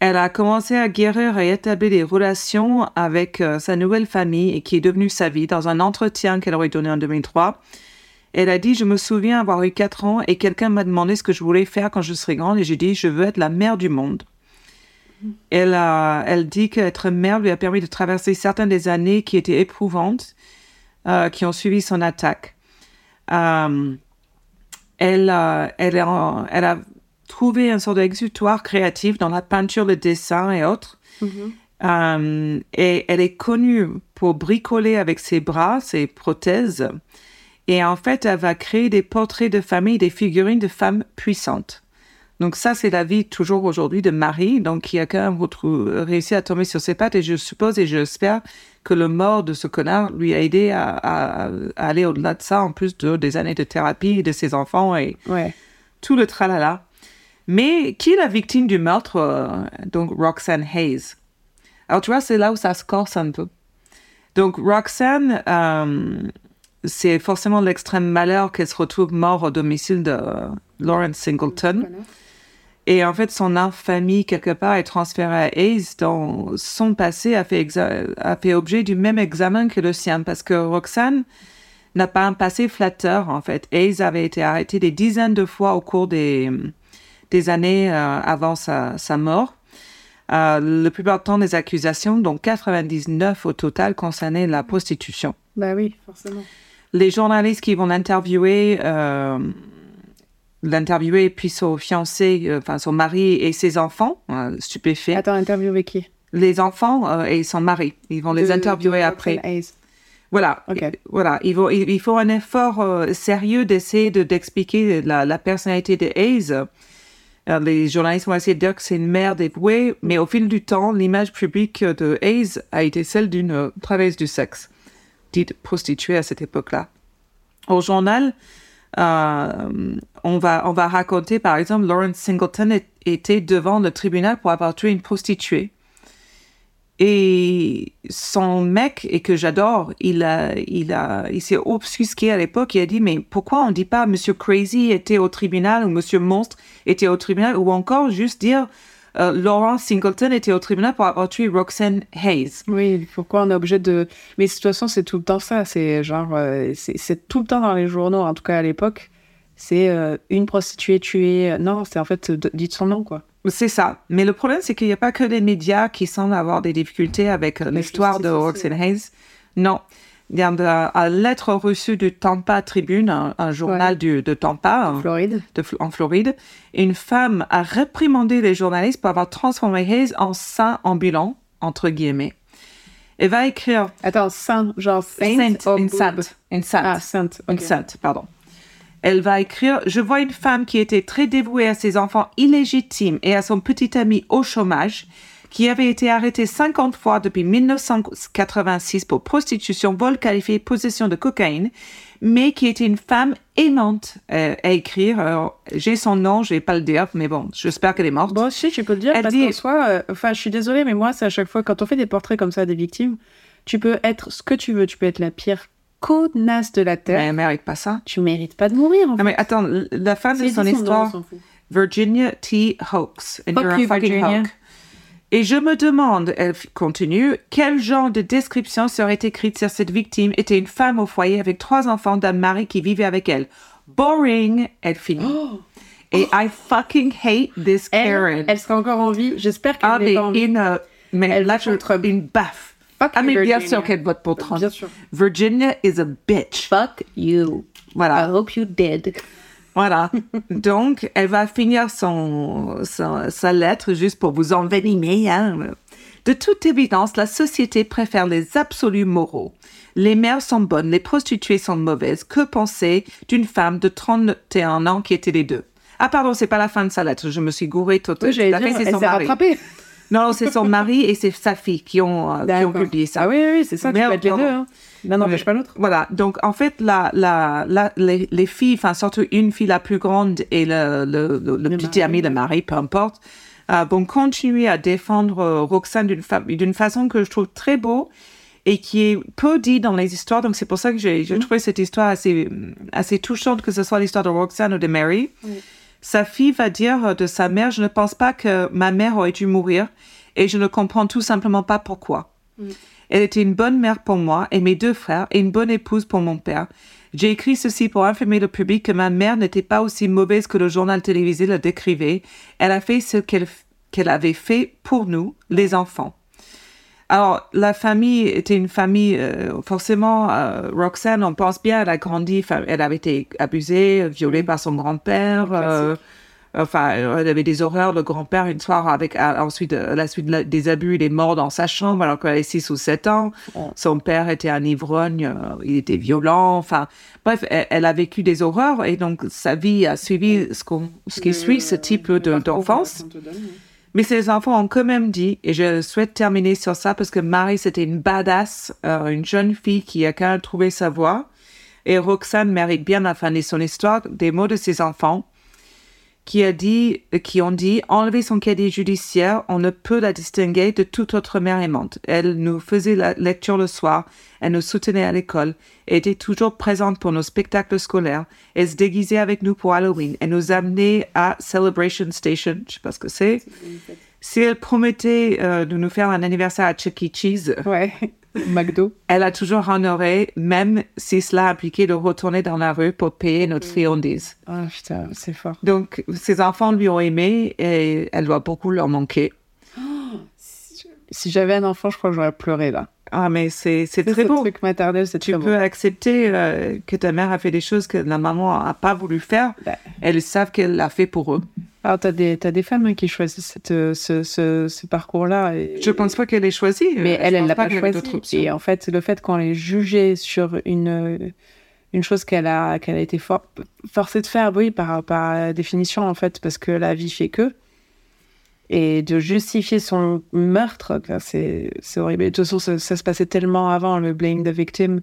S1: Elle a commencé à guérir et établir des relations avec euh, sa nouvelle famille qui est devenue sa vie dans un entretien qu'elle aurait donné en 2003. Elle a dit, je me souviens avoir eu 4 ans et quelqu'un m'a demandé ce que je voulais faire quand je serai grande et j'ai dit, je veux être la mère du monde. Elle, dit qu'être mère lui a permis de traverser certaines des années qui étaient éprouvantes, euh, qui ont suivi son attaque. Euh, elle, a- elle, a, elle a trouvé un sort d'exutoire créatif dans la peinture, le dessin et autres. Euh, et elle est connue pour bricoler avec ses bras, ses prothèses. Et en fait, elle va créer des portraits de famille, des figurines de femmes puissantes. Donc ça, c'est la vie toujours aujourd'hui de Marie, donc qui a quand même réussi à tomber sur ses pattes. Et je suppose et j'espère que le mort de ce connard lui a aidé à, à- à aller au-delà de ça, en plus de, des années de thérapie de ses enfants et
S2: Ouais.
S1: tout le tralala. Mais qui est la victime du meurtre euh, Donc Roxanne Hayes? Alors tu vois, c'est là où ça se corse un peu. Donc Roxanne, euh, c'est forcément l'extrême malheur qu'elle se retrouve morte au domicile de euh, Lawrence Singleton. Et en fait, son infamie, quelque part, est transférée à Hayes, dont son passé a fait, exa- a fait objet du même examen que le sien, parce que Roxane n'a pas un passé flatteur, en fait. Hayes avait été arrêté des dizaines de fois au cours des, des années euh, avant sa, sa mort. Euh, le du temps, des accusations, dont 99 au total, concernaient la prostitution
S2: Bah oui, forcément.
S1: les journalistes qui vont l'interviewer, euh, l'interviewer, puis son fiancé, euh, enfin son mari et ses enfants, euh, stupéfaits.
S2: Attends, interviewer qui?
S1: Les enfants euh, et son mari, ils vont les interviewer après. Voilà, voilà. Ils vont, il, il faut un effort euh, sérieux d'essayer de d'expliquer la, la personnalité de Hayes. Euh, les journalistes vont essayer de dire que c'est une mère dévouée, mais au fil du temps, l'image publique de Hayes a été celle d'une euh, travailleuse du sexe, dite prostituée à cette époque-là. Au journal, euh, on, va, on va raconter, par exemple, Lawrence Singleton était devant le tribunal pour avoir tué une prostituée. Et son mec, et que j'adore, il a, il a, il s'est obfusqué à l'époque. Il a dit, mais pourquoi on dit pas Monsieur Crazy était au tribunal ou Monsieur Monstre était au tribunal ou encore juste dire euh, Laurent Singleton était au tribunal pour avoir tué Roxanne Hayes.
S2: Oui, pourquoi on est obligé de. Mais de toute façon, c'est tout le temps ça. C'est genre. euh, c'est tout le temps dans les journaux, en tout cas à l'époque. C'est euh, une prostituée tuée. Non, c'est en fait. dites son nom, quoi.
S1: C'est ça. Mais le problème, c'est qu'il n'y a pas que les médias qui semblent avoir des difficultés avec l'histoire de Roxanne Hayes. Non. Il y a une une lettre reçue du Tampa Tribune, un, un journal du, de Tampa. un-
S2: Floride.
S1: de Fl- en Floride, une femme a réprimandé les journalistes pour avoir transformé Hayes en saint ambulant, entre guillemets. Elle va écrire
S2: Attends, saint, genre saint.
S1: sainte,
S2: oh,
S1: une sainte, une sainte,
S2: Ah, sainte.
S1: une
S2: ok.
S1: sainte, pardon. Elle va écrire Je vois une femme qui était très dévouée à ses enfants illégitimes et à son petit ami au chômage, qui avait été arrêtée 50 fois depuis 1986 pour prostitution, vol qualifié, possession de cocaïne, mais qui était une femme aimante euh, à écrire. Alors, J'ai son nom, je vais pas le dire, mais bon, j'espère qu'elle est morte.
S2: Bon, si, tu peux le dire,
S1: Elle
S2: parce
S1: dit-
S2: qu'en soi, euh, enfin, je suis désolée, mais moi, c'est à chaque fois, quand on fait des portraits comme ça des victimes, tu peux être ce que tu veux. Tu peux être la pire connasse de la Terre.
S1: Mais elle mérite pas ça.
S2: Tu mérites pas de mourir, en
S1: Non,
S2: fait.
S1: mais attends, la fin de son histoire. Virginia T. Hoax. And
S2: Fuck
S1: you're a
S2: you,
S1: fucking
S2: Virginia.
S1: hoax. Et je me demande, elle continue, quel genre de description serait écrite si cette victime? Était une femme au foyer avec trois enfants d'un mari qui vivait avec elle? Boring, elle finit. Et I fucking hate this Karen.
S2: Elle, elle sera encore en vie. J'espère qu'elle
S1: ah, mais
S2: en vie.
S1: une, euh, mais
S2: Elle
S1: là, je
S2: contre-
S1: une baffe.
S2: Fuck
S1: Ah, mais bien
S2: Virginia.
S1: sûr qu'elle vote pour Trump.
S2: Bien sûr.
S1: Virginia is a bitch.
S2: Fuck you.
S1: Voilà.
S2: I hope you dead.
S1: Voilà. [LAUGHS] Donc, elle va finir son, son- sa lettre juste pour vous envenimer. Hein. De toute évidence, la société préfère les absolus moraux. Les mères sont bonnes, les prostituées sont mauvaises. Que penser d'une femme de 31 ans qui était les deux? Ah pardon, c'est pas la fin de sa lettre. Je me suis gourée tout
S2: Oui,
S1: c'est son mari.
S2: rattrapée.
S1: Non, c'est son mari et c'est sa fille qui ont, euh, qui ont publié ça.
S2: Ah oui, oui, c'est ça, tu
S1: Merde,
S2: peux être les deux. Hein. L'un n'empêche pas l'autre.
S1: Voilà, donc en fait, la, la, la, les, les filles, enfin surtout une fille la plus grande et le, le, le, le petit
S2: mari.
S1: ami, le mari, peu importe, euh, vont continuer à défendre euh, Roxane d'une fa- d'une façon que je trouve très beau et qui est peu dit dans les histoires. Donc c'est pour ça que j'ai j'ai trouvé cette histoire assez, assez touchante, que ce soit l'histoire de Roxane ou de Mary. Sa fille va dire euh, de sa mère, je ne pense pas que ma mère aurait dû mourir et je ne comprends tout simplement pas pourquoi. Elle était une bonne mère pour moi et mes deux frères et une bonne épouse pour mon père. J'ai écrit ceci pour informer le public que ma mère n'était pas aussi mauvaise que le journal télévisé le décrivait. Elle a fait ce qu'elle avait fait pour nous, les enfants. Alors, la famille était une famille, euh, forcément, euh, Roxanne, on pense bien, elle a grandi, elle avait été abusée, violée par son grand-père. euh, enfin, elle avait des horreurs. Le grand-père, une soir, avec à- ensuite, à la suite des abus, il est mort dans sa chambre alors qu'elle avait 6 ou 7 ans. Son père était un ivrogne, euh, il était violent. Enfin, bref, elle, elle a vécu des horreurs et donc sa vie a suivi ce, qu'on, ce qui suit ce type de, d'enfance. Mais ces enfants ont quand même dit, et je souhaite terminer sur ça parce que Marie, c'était une badass, euh, une jeune fille qui a quand même trouvé sa voie. Et Roxane mérite bien la fin de son histoire, des mots de ses enfants, qui, a dit, qui ont dit, enlever son cadet judiciaire, on ne peut la distinguer de toute autre mère aimante. Elle nous faisait la lecture le soir, elle nous soutenait à l'école, était toujours présente pour nos spectacles scolaires, elle se déguisait avec nous pour Halloween, elle nous amenait à Celebration Station, je sais pas ce que c'est. Si elle promettait euh, de nous faire un anniversaire à Chuck E. Cheese,
S2: Ouais. [LAUGHS] McDo.
S1: elle a toujours honoré, même si cela impliquait de retourner dans la rue pour payer notre friandise.
S2: Ah putain, c'est fort.
S1: Donc, ses enfants lui ont aimé et elle doit beaucoup leur manquer. [GASPS]
S2: Si j'avais un enfant, je crois que j'aurais pleuré là.
S1: Ah, mais c'est très beau.
S2: truc maternel, c'est
S1: Tu
S2: très
S1: peux
S2: beau.
S1: accepter euh, que ta mère a fait des choses que la maman n'a pas voulu faire.
S2: Ben.
S1: Elles savent qu'elle l'a fait pour eux.
S2: Alors, t'as des, t'as des femmes hein, qui choisissent cette, euh, ce, ce, ce parcours-là. Et...
S1: Je pense pas qu'elle ait choisi.
S2: Mais
S1: Euh,
S2: elle,
S1: je
S2: elle
S1: pense
S2: l'a pas,
S1: avait
S2: choisi. Et en fait, le fait qu'on l'ait jugée sur une, euh, une chose qu'elle a, qu'elle a été for- forcée de faire, oui, par, par définition, en fait, parce que la vie fait que. Et de justifier son meurtre, c'est c'est horrible. Et de toute façon, ça, ça se passait tellement avant, le blame the victim.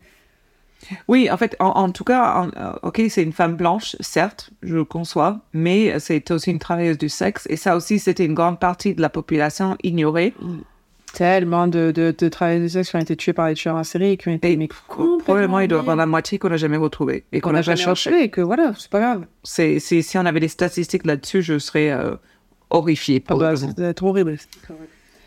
S1: Oui, en fait, en, en tout cas, en- euh, ok, c'est une femme blanche, certes, je le conçois, mais c'est aussi une travailleuse du sexe. Et ça aussi, c'était une grande partie de la population ignorée.
S2: Tellement de, de, de travailleurs du sexe qui ont été tués par des tueurs en série et qui ont été
S1: Et
S2: mais
S1: probablement, il doit y avoir la moitié qu'on n'a jamais retrouvée et qu'on n'a
S2: a
S1: jamais cherché.
S2: et que voilà, c'est pas grave.
S1: C'est, c'est- si on avait des statistiques là-dessus, je serais euh, horrifiée.
S2: Ah bah, c'est trop horrible.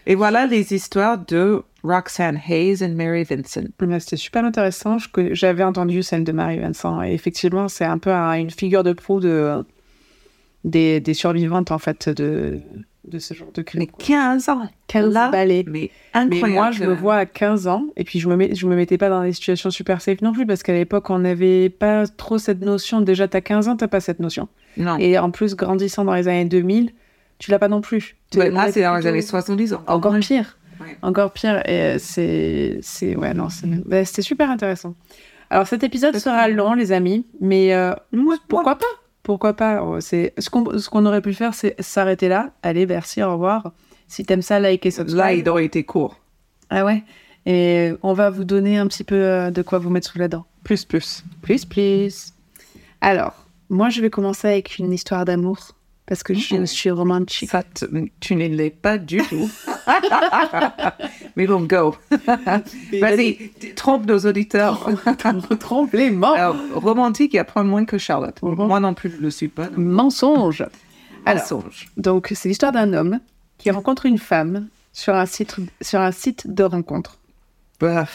S1: Et voilà les histoires de Roxanne Hayes et Mary Vincent.
S2: Mais C'était super intéressant. J'avais entendu celle de Marie Vincent. Et effectivement, c'est un peu un- une figure de proue de, des, des survivantes, en fait, de, de ce genre de crime.
S1: Mais 15 ans
S2: 15
S1: là,
S2: balais.
S1: Mais
S2: Mais
S1: incroyable.
S2: moi, je me vois à 15 ans, et puis je me, je me mettais pas dans des situations super safe non plus, parce qu'à l'époque, on n'avait pas trop cette notion. Déjà, t'as 15 ans, t'as pas cette notion.
S1: Non.
S2: Et en plus, grandissant dans les années 2000, tu l'as pas non plus. Tu-
S1: Ouais, là,
S2: est
S1: c'est dans les années 70 ans.
S2: Encore pire.
S1: Ouais.
S2: Encore pire. Et euh, c'est, ouais, non, c'est, bah, c'était super intéressant. Alors cet épisode sera long, les amis, mais euh, pourquoi pas? Pourquoi pas? Oh, C'est ce qu'on ce qu'on aurait pu faire, c'est s'arrêter là. Allez, merci, au revoir. Si t'aimes ça, like et
S1: Là,
S2: subscribe.
S1: il aurait été court.
S2: Ah ouais. Et on va vous donner un petit peu euh, de quoi vous mettre sous la dent.
S1: Plus, plus.
S2: Plus, plus. Alors, moi, je vais commencer avec une histoire d'amour parce que je
S1: Mhm.
S2: suis romantique.
S1: Ça, te- tu ne l'es pas du tout. [LAUGHS] Mais bon, go. Vas-y, trompe nos auditeurs. [LAUGHS]
S2: Trompe les morts.
S1: Alors, romantique, il apprend moins que Charlotte.
S2: Mhm.
S1: Moi non plus, je ne le suis pas.
S2: Mensonge. Alors,
S1: Mensonge.
S2: donc, c'est l'histoire d'un homme qui rencontre une femme sur un site, sur un site de rencontre.
S1: Bah,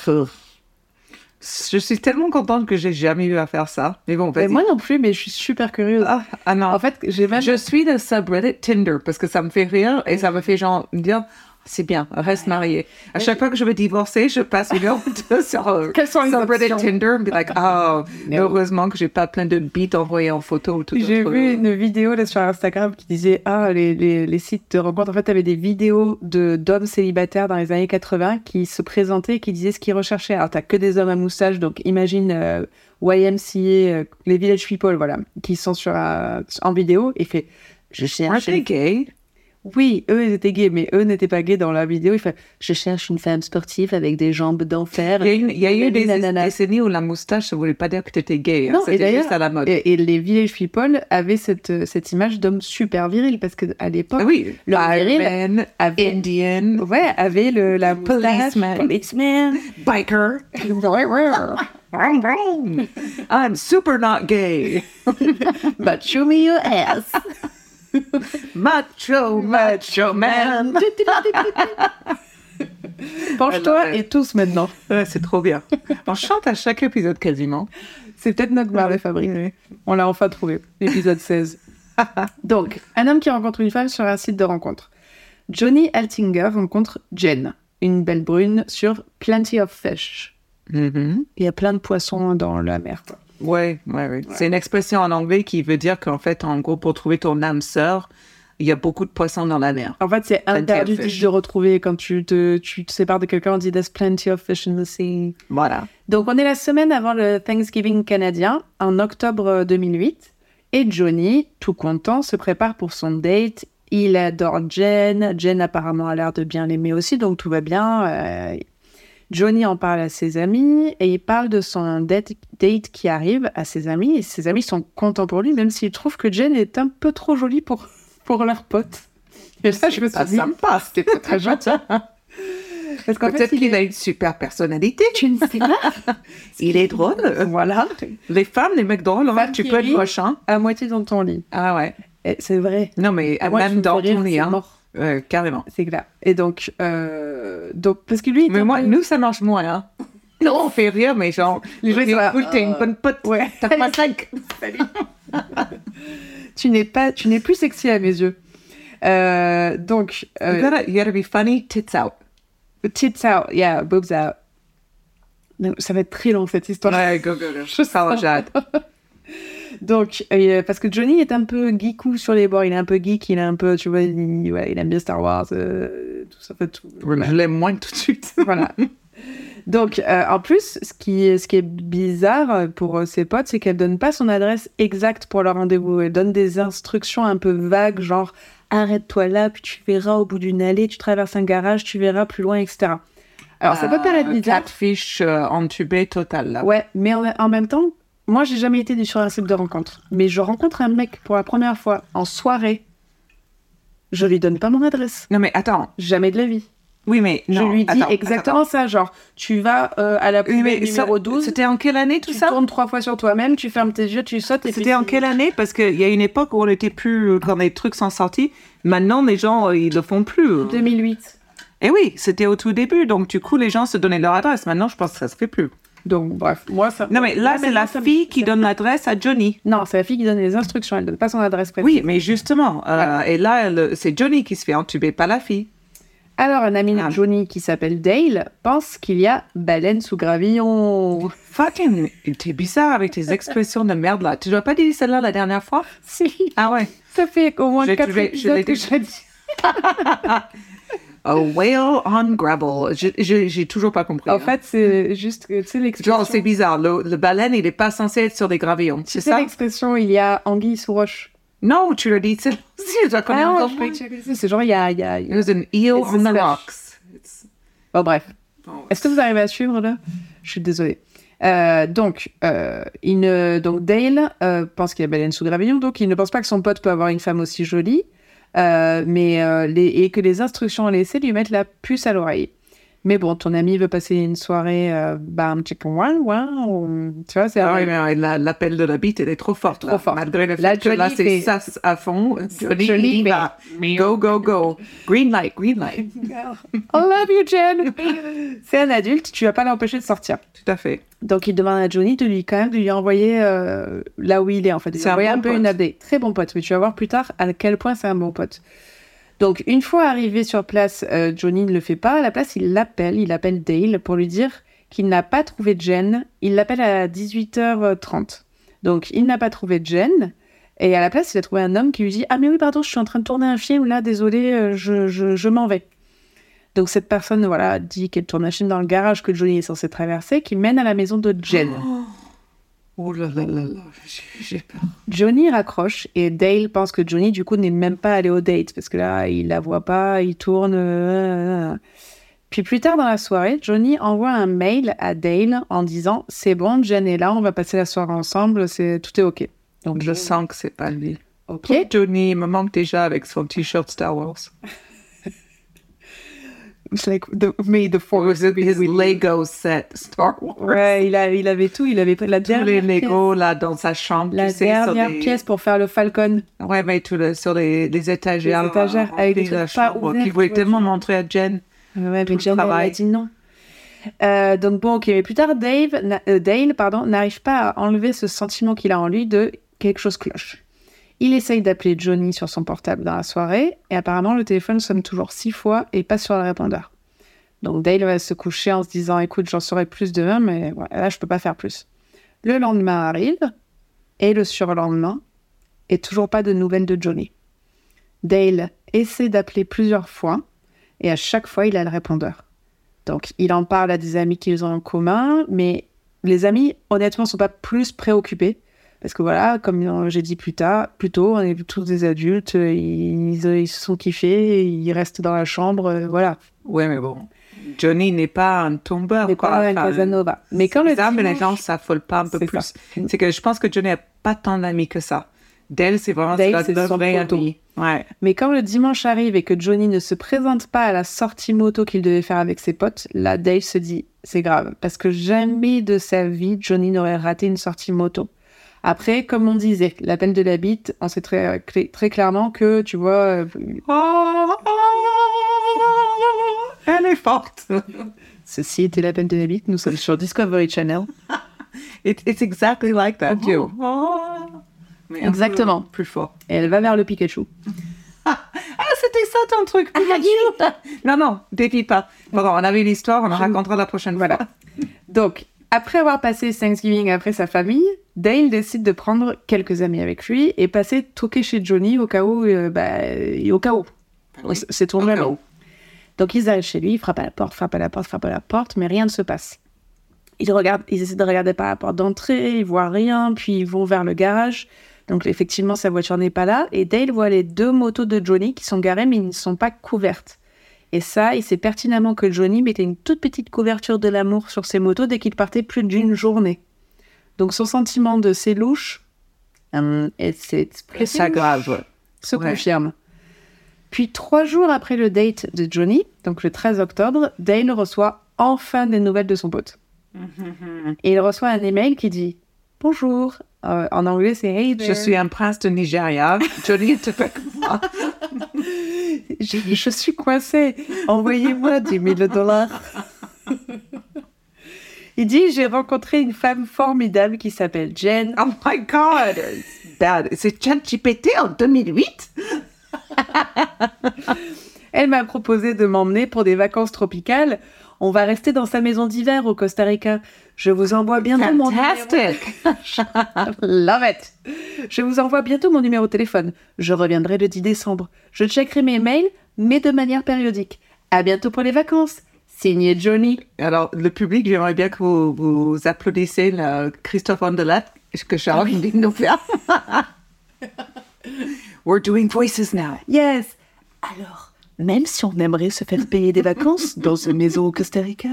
S1: je suis tellement contente que j'ai jamais eu à faire ça. Mais bon,
S2: Mais moi non plus, mais je suis super curieuse.
S1: Ah, ah non.
S2: En fait, j'ai même.
S1: Je suis le subreddit Tinder parce que ça me fait rire et ça me fait genre me dire c'est bien, reste marié. À chaque fois que je veux divorcer, je passe une heure [LAUGHS] sur euh,
S2: Quelles sont les
S1: subreddit
S2: options
S1: Tinder et be like, [LAUGHS] oh,
S2: Mais-
S1: heureusement que j'ai pas plein de beats envoyés en photo ou tout
S2: J'ai vu une vidéo là sur Instagram qui disait ah les, les, les sites de rencontres en fait avait des vidéos de d'hommes célibataires dans les années 80 qui se présentaient et qui disaient ce qu'ils recherchaient. Alors t'as que des hommes à moustache donc imagine euh, YMCA euh, les Village People voilà qui sont sur un- en vidéo et fait je cherche une-
S1: gay?
S2: Oui eux ils étaient gays mais eux n'étaient pas gays dans la vidéo il fait je cherche une femme sportive avec des jambes d'enfer
S1: Il y a, une- il y a eu des décennies où la moustache, ça voulait pas dire que tu étais gay. hein.
S2: Non, et
S1: C'était juste à la mode.
S2: et, et les Village People avaient cette, cette image d'homme super viril parce que à l'époque
S1: Ah oui,
S2: le viril avait
S1: Indian,
S2: Ouais, avait le, la moustache.
S1: Policeman. biker. [LAUGHS] I'm super not gay.
S2: But show me your ass. [LAUGHS]
S1: Macho, macho man.
S2: Penche-toi et tous maintenant.
S1: Ouais, c'est trop bien. On chante à chaque épisode quasiment.
S2: C'est peut-être notre barre de fabrique. On l'a enfin trouvé. L'épisode 16. [LAUGHS] [LAUGHS] Donc, un homme qui rencontre une femme sur un site de rencontre. Johnny Altinger rencontre Jen, une belle brune, sur Plenty of Fish.
S1: Mhm.
S2: Il y a plein de poissons dans la mer.
S1: Ouais, ouais, ouais. C'est une expression en anglais qui veut dire qu'en fait, en gros, pour trouver ton âme sœur, il y a beaucoup de poissons dans la mer.
S2: En fait, c'est interdit
S1: fish.
S2: de retrouver quand tu te, tu te sépares de quelqu'un, on dit There's plenty of fish in the sea.
S1: Voilà.
S2: Donc, on est la semaine avant le Thanksgiving canadien, en octobre 2008. Et Johnny, tout content, se prépare pour son date. Il adore Jen. Jen, apparemment, a l'air de bien l'aimer aussi, donc tout va bien. Euh, Johnny en parle à ses amis et il parle de son date, date qui arrive à ses amis. Et ses amis sont contents pour lui, même s'ils trouvent que Jen est un peu trop jolie pour, pour leur pote. Et ça, je me suis dit,
S1: sympa.
S2: c'était pas très gentil. [LAUGHS] Parce qu'en
S1: Peut-être
S2: il
S1: qu'il
S2: est-
S1: a une super personnalité.
S2: Tu ne sais pas. [LAUGHS]
S1: Il est drôle.
S2: voilà.
S1: Les femmes, les mecs drôles, hein, tu peux être prochain.
S2: À moitié dans ton lit.
S1: Ah ouais.
S2: C'est vrai.
S1: Non, mais
S2: À
S1: même
S2: me
S1: dans ton lit, hein.
S2: mort.
S1: Carrément.
S2: C'est clair. Et donc, euh, donc parce que lui,
S1: Mais moi, nous, ça marche moins, hein. [LAUGHS] Non, on fait rire, mais genre,
S2: Les gens, là,
S1: cool, t'es une bonne pote.
S2: ouais.
S1: T'as pas [LAUGHS] cinq. [LAUGHS]
S2: tu n'es pas, tu n'es plus sexy à mes yeux. Euh, donc,
S1: You
S2: euh,
S1: gotta, you gotta be funny, tits out.
S2: tits out, yeah, boobs out. Ça va être très long cette histoire.
S1: Ouais, go, go, go. Je sens, hâte.
S2: Donc, euh, parce que Johnny est un peu geekou sur les bords, il est un peu geek, il est un peu, tu vois, il, ouais, il aime bien Star Wars, euh, tout ça, fait tout.
S1: Je l'aime moins tout de suite. [LAUGHS]
S2: voilà. Donc, euh, en plus, ce qui, est, ce qui est bizarre pour euh, ses potes, c'est qu'elle donne pas son adresse exacte pour leur rendez-vous. Elle donne des instructions un peu vagues, genre arrête-toi là, puis tu verras au bout d'une allée, tu traverses un garage, tu verras plus loin, etc. Alors, ça peut paraître
S1: Euh,
S2: bizarre.
S1: Catfish euh, entubé total, là.
S2: Ouais, mais en, en même temps, moi, j'ai jamais été sur un site de rencontre. Mais je rencontre un mec pour la première fois en soirée. Je lui donne pas mon adresse.
S1: Non, mais attends.
S2: Jamais de la vie.
S1: Oui, mais
S2: Je
S1: non,
S2: lui dis
S1: attends,
S2: exactement ça, genre, tu vas euh, à la
S1: attends. Oui,
S2: poubelle
S1: mais ça-
S2: numéro 12,
S1: C'était en quelle année tout
S2: tu
S1: ça
S2: tournes trois fois sur toi-même, tu fermes tes yeux, tu sautes
S1: C'était en quelle année? Parce qu'il y a une époque où on n'était plus euh, quand les trucs sont sortis. Maintenant, les gens, euh, ils le font plus.
S2: 2008.
S1: Et oui, c'était au tout début. Donc, du coup, les gens se donnaient leur adresse. Maintenant, je pense que ça se fait plus.
S2: Donc, bref, moi, ça...
S1: Non, mais là, c'est la
S2: ça
S1: fille qui donne l'adresse à Johnny.
S2: Non, c'est la fille qui donne les instructions, elle donne pas son adresse précise.
S1: Oui, mais justement. euh, et là, c'est Johnny qui se fait entuber, pas la fille.
S2: Alors, un ami de
S1: Ah.
S2: Johnny qui s'appelle Dale pense qu'il y a baleine sous gravillon.
S1: Fucking, t'es bizarre avec tes expressions de merde là. Tu dois pas dire celle-là la dernière fois? [LAUGHS]
S2: Si,
S1: Ah ouais.
S2: ça fait au moins
S1: Je-
S2: quatre
S1: je je l'ai
S2: que
S1: dit. [LAUGHS] A whale on gravel. J'ai toujours pas compris.
S2: En
S1: hein.
S2: fait, c'est juste que, tu sais, l'expression...
S1: Genre, c'est bizarre. Le, le baleine, il est pas censé être sur des gravillons. C'est ça?
S2: l'expression, il y a anguille sous roche.
S1: Non, tu l'as dit. C'est [LAUGHS] si, je dois
S2: Ah. C'est genre, il y a... il y a-
S1: There's an eel on the rocks. It's-
S2: Bon, bref.
S1: oh,
S2: Est-ce que vous arrivez à suivre là? Je suis désolée. Euh, donc, euh, il ne- donc Dale euh, pense qu'il y a baleine sous gravillon, donc il ne pense pas que son pote peut avoir une femme aussi jolie, mais euh, les, et que les instructions laissées lui mettent la puce à l'oreille. Mais bon, ton ami veut passer une soirée, euh, bam, chicken one, one, tu vois, c'est
S1: Ah oui, mais la- l'appel de la bite, elle est trop forte.
S2: Trop
S1: là.
S2: forte.
S1: Malgré le fait
S2: Là,
S1: que là,
S2: Johnny
S1: c'est
S2: fait-
S1: sas à fond. [LAUGHS] Johnny,
S2: Johnny fait-.
S1: Go, go, go. Green light, green light. [LAUGHS]
S2: I love you, Jen. [LAUGHS] c'est un adulte, tu vas pas l'empêcher de sortir.
S1: Tout à fait.
S2: Donc il demande à Johnny de lui quand même de lui envoyer euh, là où il est en fait.
S1: C'est un
S2: envoyer un,
S1: bon
S2: peu
S1: pote.
S2: une update. Très bon pote. Mais tu vas voir plus tard à quel point c'est un bon pote. Donc une fois arrivé sur place, euh, Johnny ne le fait pas. À la place, il l'appelle. Il appelle Dale pour lui dire qu'il n'a pas trouvé Jen. Il l'appelle à 18h30. Donc il n'a pas trouvé Jen. Et à la place, il a trouvé un homme qui lui dit Ah, mais oui, pardon, je suis en train de tourner un film là, désolé, euh, je, je, je m'en vais. Donc cette personne voilà, dit qu'elle tourne un film dans le garage que Johnny est censé traverser, qui mène à la maison de Jen.
S1: Là là là là. J'ai- J'ai peur.
S2: Johnny raccroche et Dale pense que Johnny, du coup, n'est même pas allé au date parce que là, il la voit pas, il tourne. euh, Puis plus tard dans la soirée, Johnny envoie un mail à Dale en disant C'est bon, Jen est là, on va passer la soirée ensemble, c'est tout est OK. Donc,
S1: Je sens que c'est pas lui.
S2: OK.
S1: Johnny, il me manque déjà avec son t-shirt Star Wars?
S2: Like the, may the force
S1: His. Lego set Star Wars?
S2: Ouais, il, a, il avait tout, il avait la
S1: Tous les
S2: dernière, pièce,
S1: Lego là dans sa chambre.
S2: la
S1: tu sais,
S2: dernière
S1: des-
S2: pièce pour faire le Falcon.
S1: Ouais, mais tout le, sur les, les étagères.
S2: Les étagères, avec des
S1: la
S2: trucs pas ouverts,
S1: Qu'il voulait tellement montrer à Jen.
S2: Ouais, mais Jen, a dit non. Euh, donc bon, ok, mais plus tard, Dave, euh, Dale pardon, n'arrive pas à enlever ce sentiment qu'il a en lui de quelque chose cloche. Il essaye d'appeler Johnny sur son portable dans la soirée, et apparemment le téléphone sonne toujours six fois et pas sur le répondeur. Donc Dale va se coucher en se disant, écoute, j'en saurai plus demain, mais ouais, là, je peux pas faire plus. Le lendemain arrive, et le surlendemain, et toujours pas de nouvelles de Johnny. Dale essaie d'appeler plusieurs fois, et à chaque fois, il a le répondeur. Donc, il en parle à des amis qu'ils ont en commun, mais les amis, honnêtement, sont pas plus préoccupés. Parce que voilà, comme euh, j'ai dit plus tard, plus tôt, on est tous des adultes, euh, ils, ils se sont kiffés, ils restent dans la chambre, euh, voilà.
S1: Ouais, mais bon. Johnny n'est pas un tombeur. Quoi.
S2: pas un
S1: Enfin,
S2: Casanova. Mais quand le
S1: c'est bizarre, mais les
S2: dimanche-
S1: gens s'affolent pas un peu plus.
S2: ça.
S1: C'est que je pense que Johnny n'a pas tant d'amis que ça. Dale, c'est vraiment
S2: Dale, c'est son
S1: amie. Ouais.
S2: Mais quand le dimanche arrive et que Johnny ne se présente pas à la sortie moto qu'il devait faire avec ses potes, là, Dave se dit c'est grave. Parce que jamais de sa vie, Johnny n'aurait raté une sortie moto. Après, comme on disait, l'appel de la bite, on sait très, très clairement que, tu vois, euh,
S1: Oh, elle est forte.
S2: ceci était l'appel de la bite, nous sommes sur Discovery Channel. [LAUGHS]
S1: It- it's exactly like that, too. Mais un peu
S2: Exactement.
S1: Plus fort.
S2: Et elle va vers le Pikachu. [LAUGHS]
S1: Ah, c'était ça ton truc. [LAUGHS] non, non, défie pas. Pardon, on avait l'histoire, on en racontera la prochaine
S2: Voilà. Donc, après avoir passé Thanksgiving après sa famille, Dale décide de prendre quelques amis avec lui et passer toquer chez Johnny au cas où, euh, bah, au cas où. C'est- C'est jamais.
S1: où.
S2: Donc ils arrivent chez lui, ils frappent à la porte, frappent à la porte, frappent à la porte, mais rien ne se passe. Ils regardent, ils essaient de regarder par la porte d'entrée, ils voient rien, puis ils vont vers le garage. Donc effectivement, sa voiture n'est pas là. Et Dale voit les deux motos de Johnny qui sont garées, mais ils ne sont pas couvertes. Et ça, il sait pertinemment que Johnny mettait une toute petite couverture de l'amour sur ses motos dès qu'il partait plus d'une journée. Donc son sentiment de c'est louche, hum, et c'est
S1: grave.
S2: se
S1: Ouais.
S2: confirme. Puis trois jours après le date de Johnny, donc le 13 octobre, Dale reçoit enfin des nouvelles de son pote. [LAUGHS] Et il reçoit un email qui dit Bonjour. Euh, en anglais, c'est Hey
S1: Je suis un prince de Nigeria. Johnny te fait
S2: J'ai dit, Je suis coincé. Envoyez-moi 10 000 dollars. [LAUGHS] il dit J'ai rencontré une femme formidable qui s'appelle Jen.
S1: Oh my god, it's bad. C'est ChatGPT en 2008 [LAUGHS]
S2: Elle m'a proposé de m'emmener pour des vacances tropicales. On va rester dans sa maison d'hiver au Costa Rica. Je vous envoie bientôt mon numéro.
S1: Fantastic. [LAUGHS]
S2: Love it. Je vous envoie bientôt mon numéro de téléphone. Je reviendrai le 10 décembre. Je checkerai mes mails, mais de manière périodique. À bientôt pour les vacances. Signé Johnny.
S1: Alors, le public, j'aimerais bien que vous, vous applaudissez le Christophe Andelat, que Charles vient de nous faire. [LAUGHS] We're doing voices now.
S2: Yes. Alors, même si on aimerait se faire payer des vacances dans une maison au Costa Rica,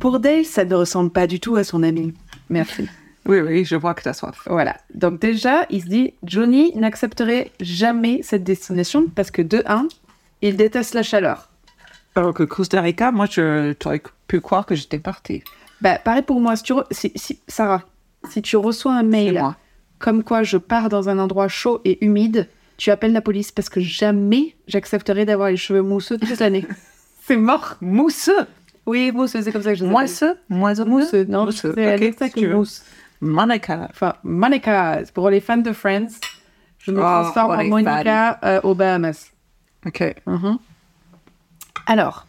S2: pour Dale, ça ne ressemble pas du tout à son ami. Merci.
S1: Oui, oui, je vois que tu as soif.
S2: Voilà. Donc déjà, il se dit, Johnny n'accepterait jamais cette destination parce que de un, il déteste la chaleur.
S1: Alors que Costa Rica, moi, je t'aurais pu croire que j'étais partie.
S2: Bah, pareil pour moi. Si tu re- si- si- Sarah, si tu reçois un mail comme quoi je pars dans un endroit chaud et humide, tu appelles la police parce que jamais j'accepterai d'avoir les cheveux mousseux toute l'année. [LAUGHS] c'est mort.
S1: Mousseux.
S2: Oui, mousseux, c'est comme ça que je appelle.
S1: Moisseux. Moisseux.
S2: Mousseux, non,
S1: Mousseux.
S2: c'est
S1: Ok,
S2: l'exact
S1: si tu veux.
S2: mousse.
S1: Monica.
S2: Enfin, Monica, pour les fans de Friends, je me
S1: Oh,
S2: transforme en Monica euh, aux Bahamas.
S1: OK.
S2: Mhm. Alors,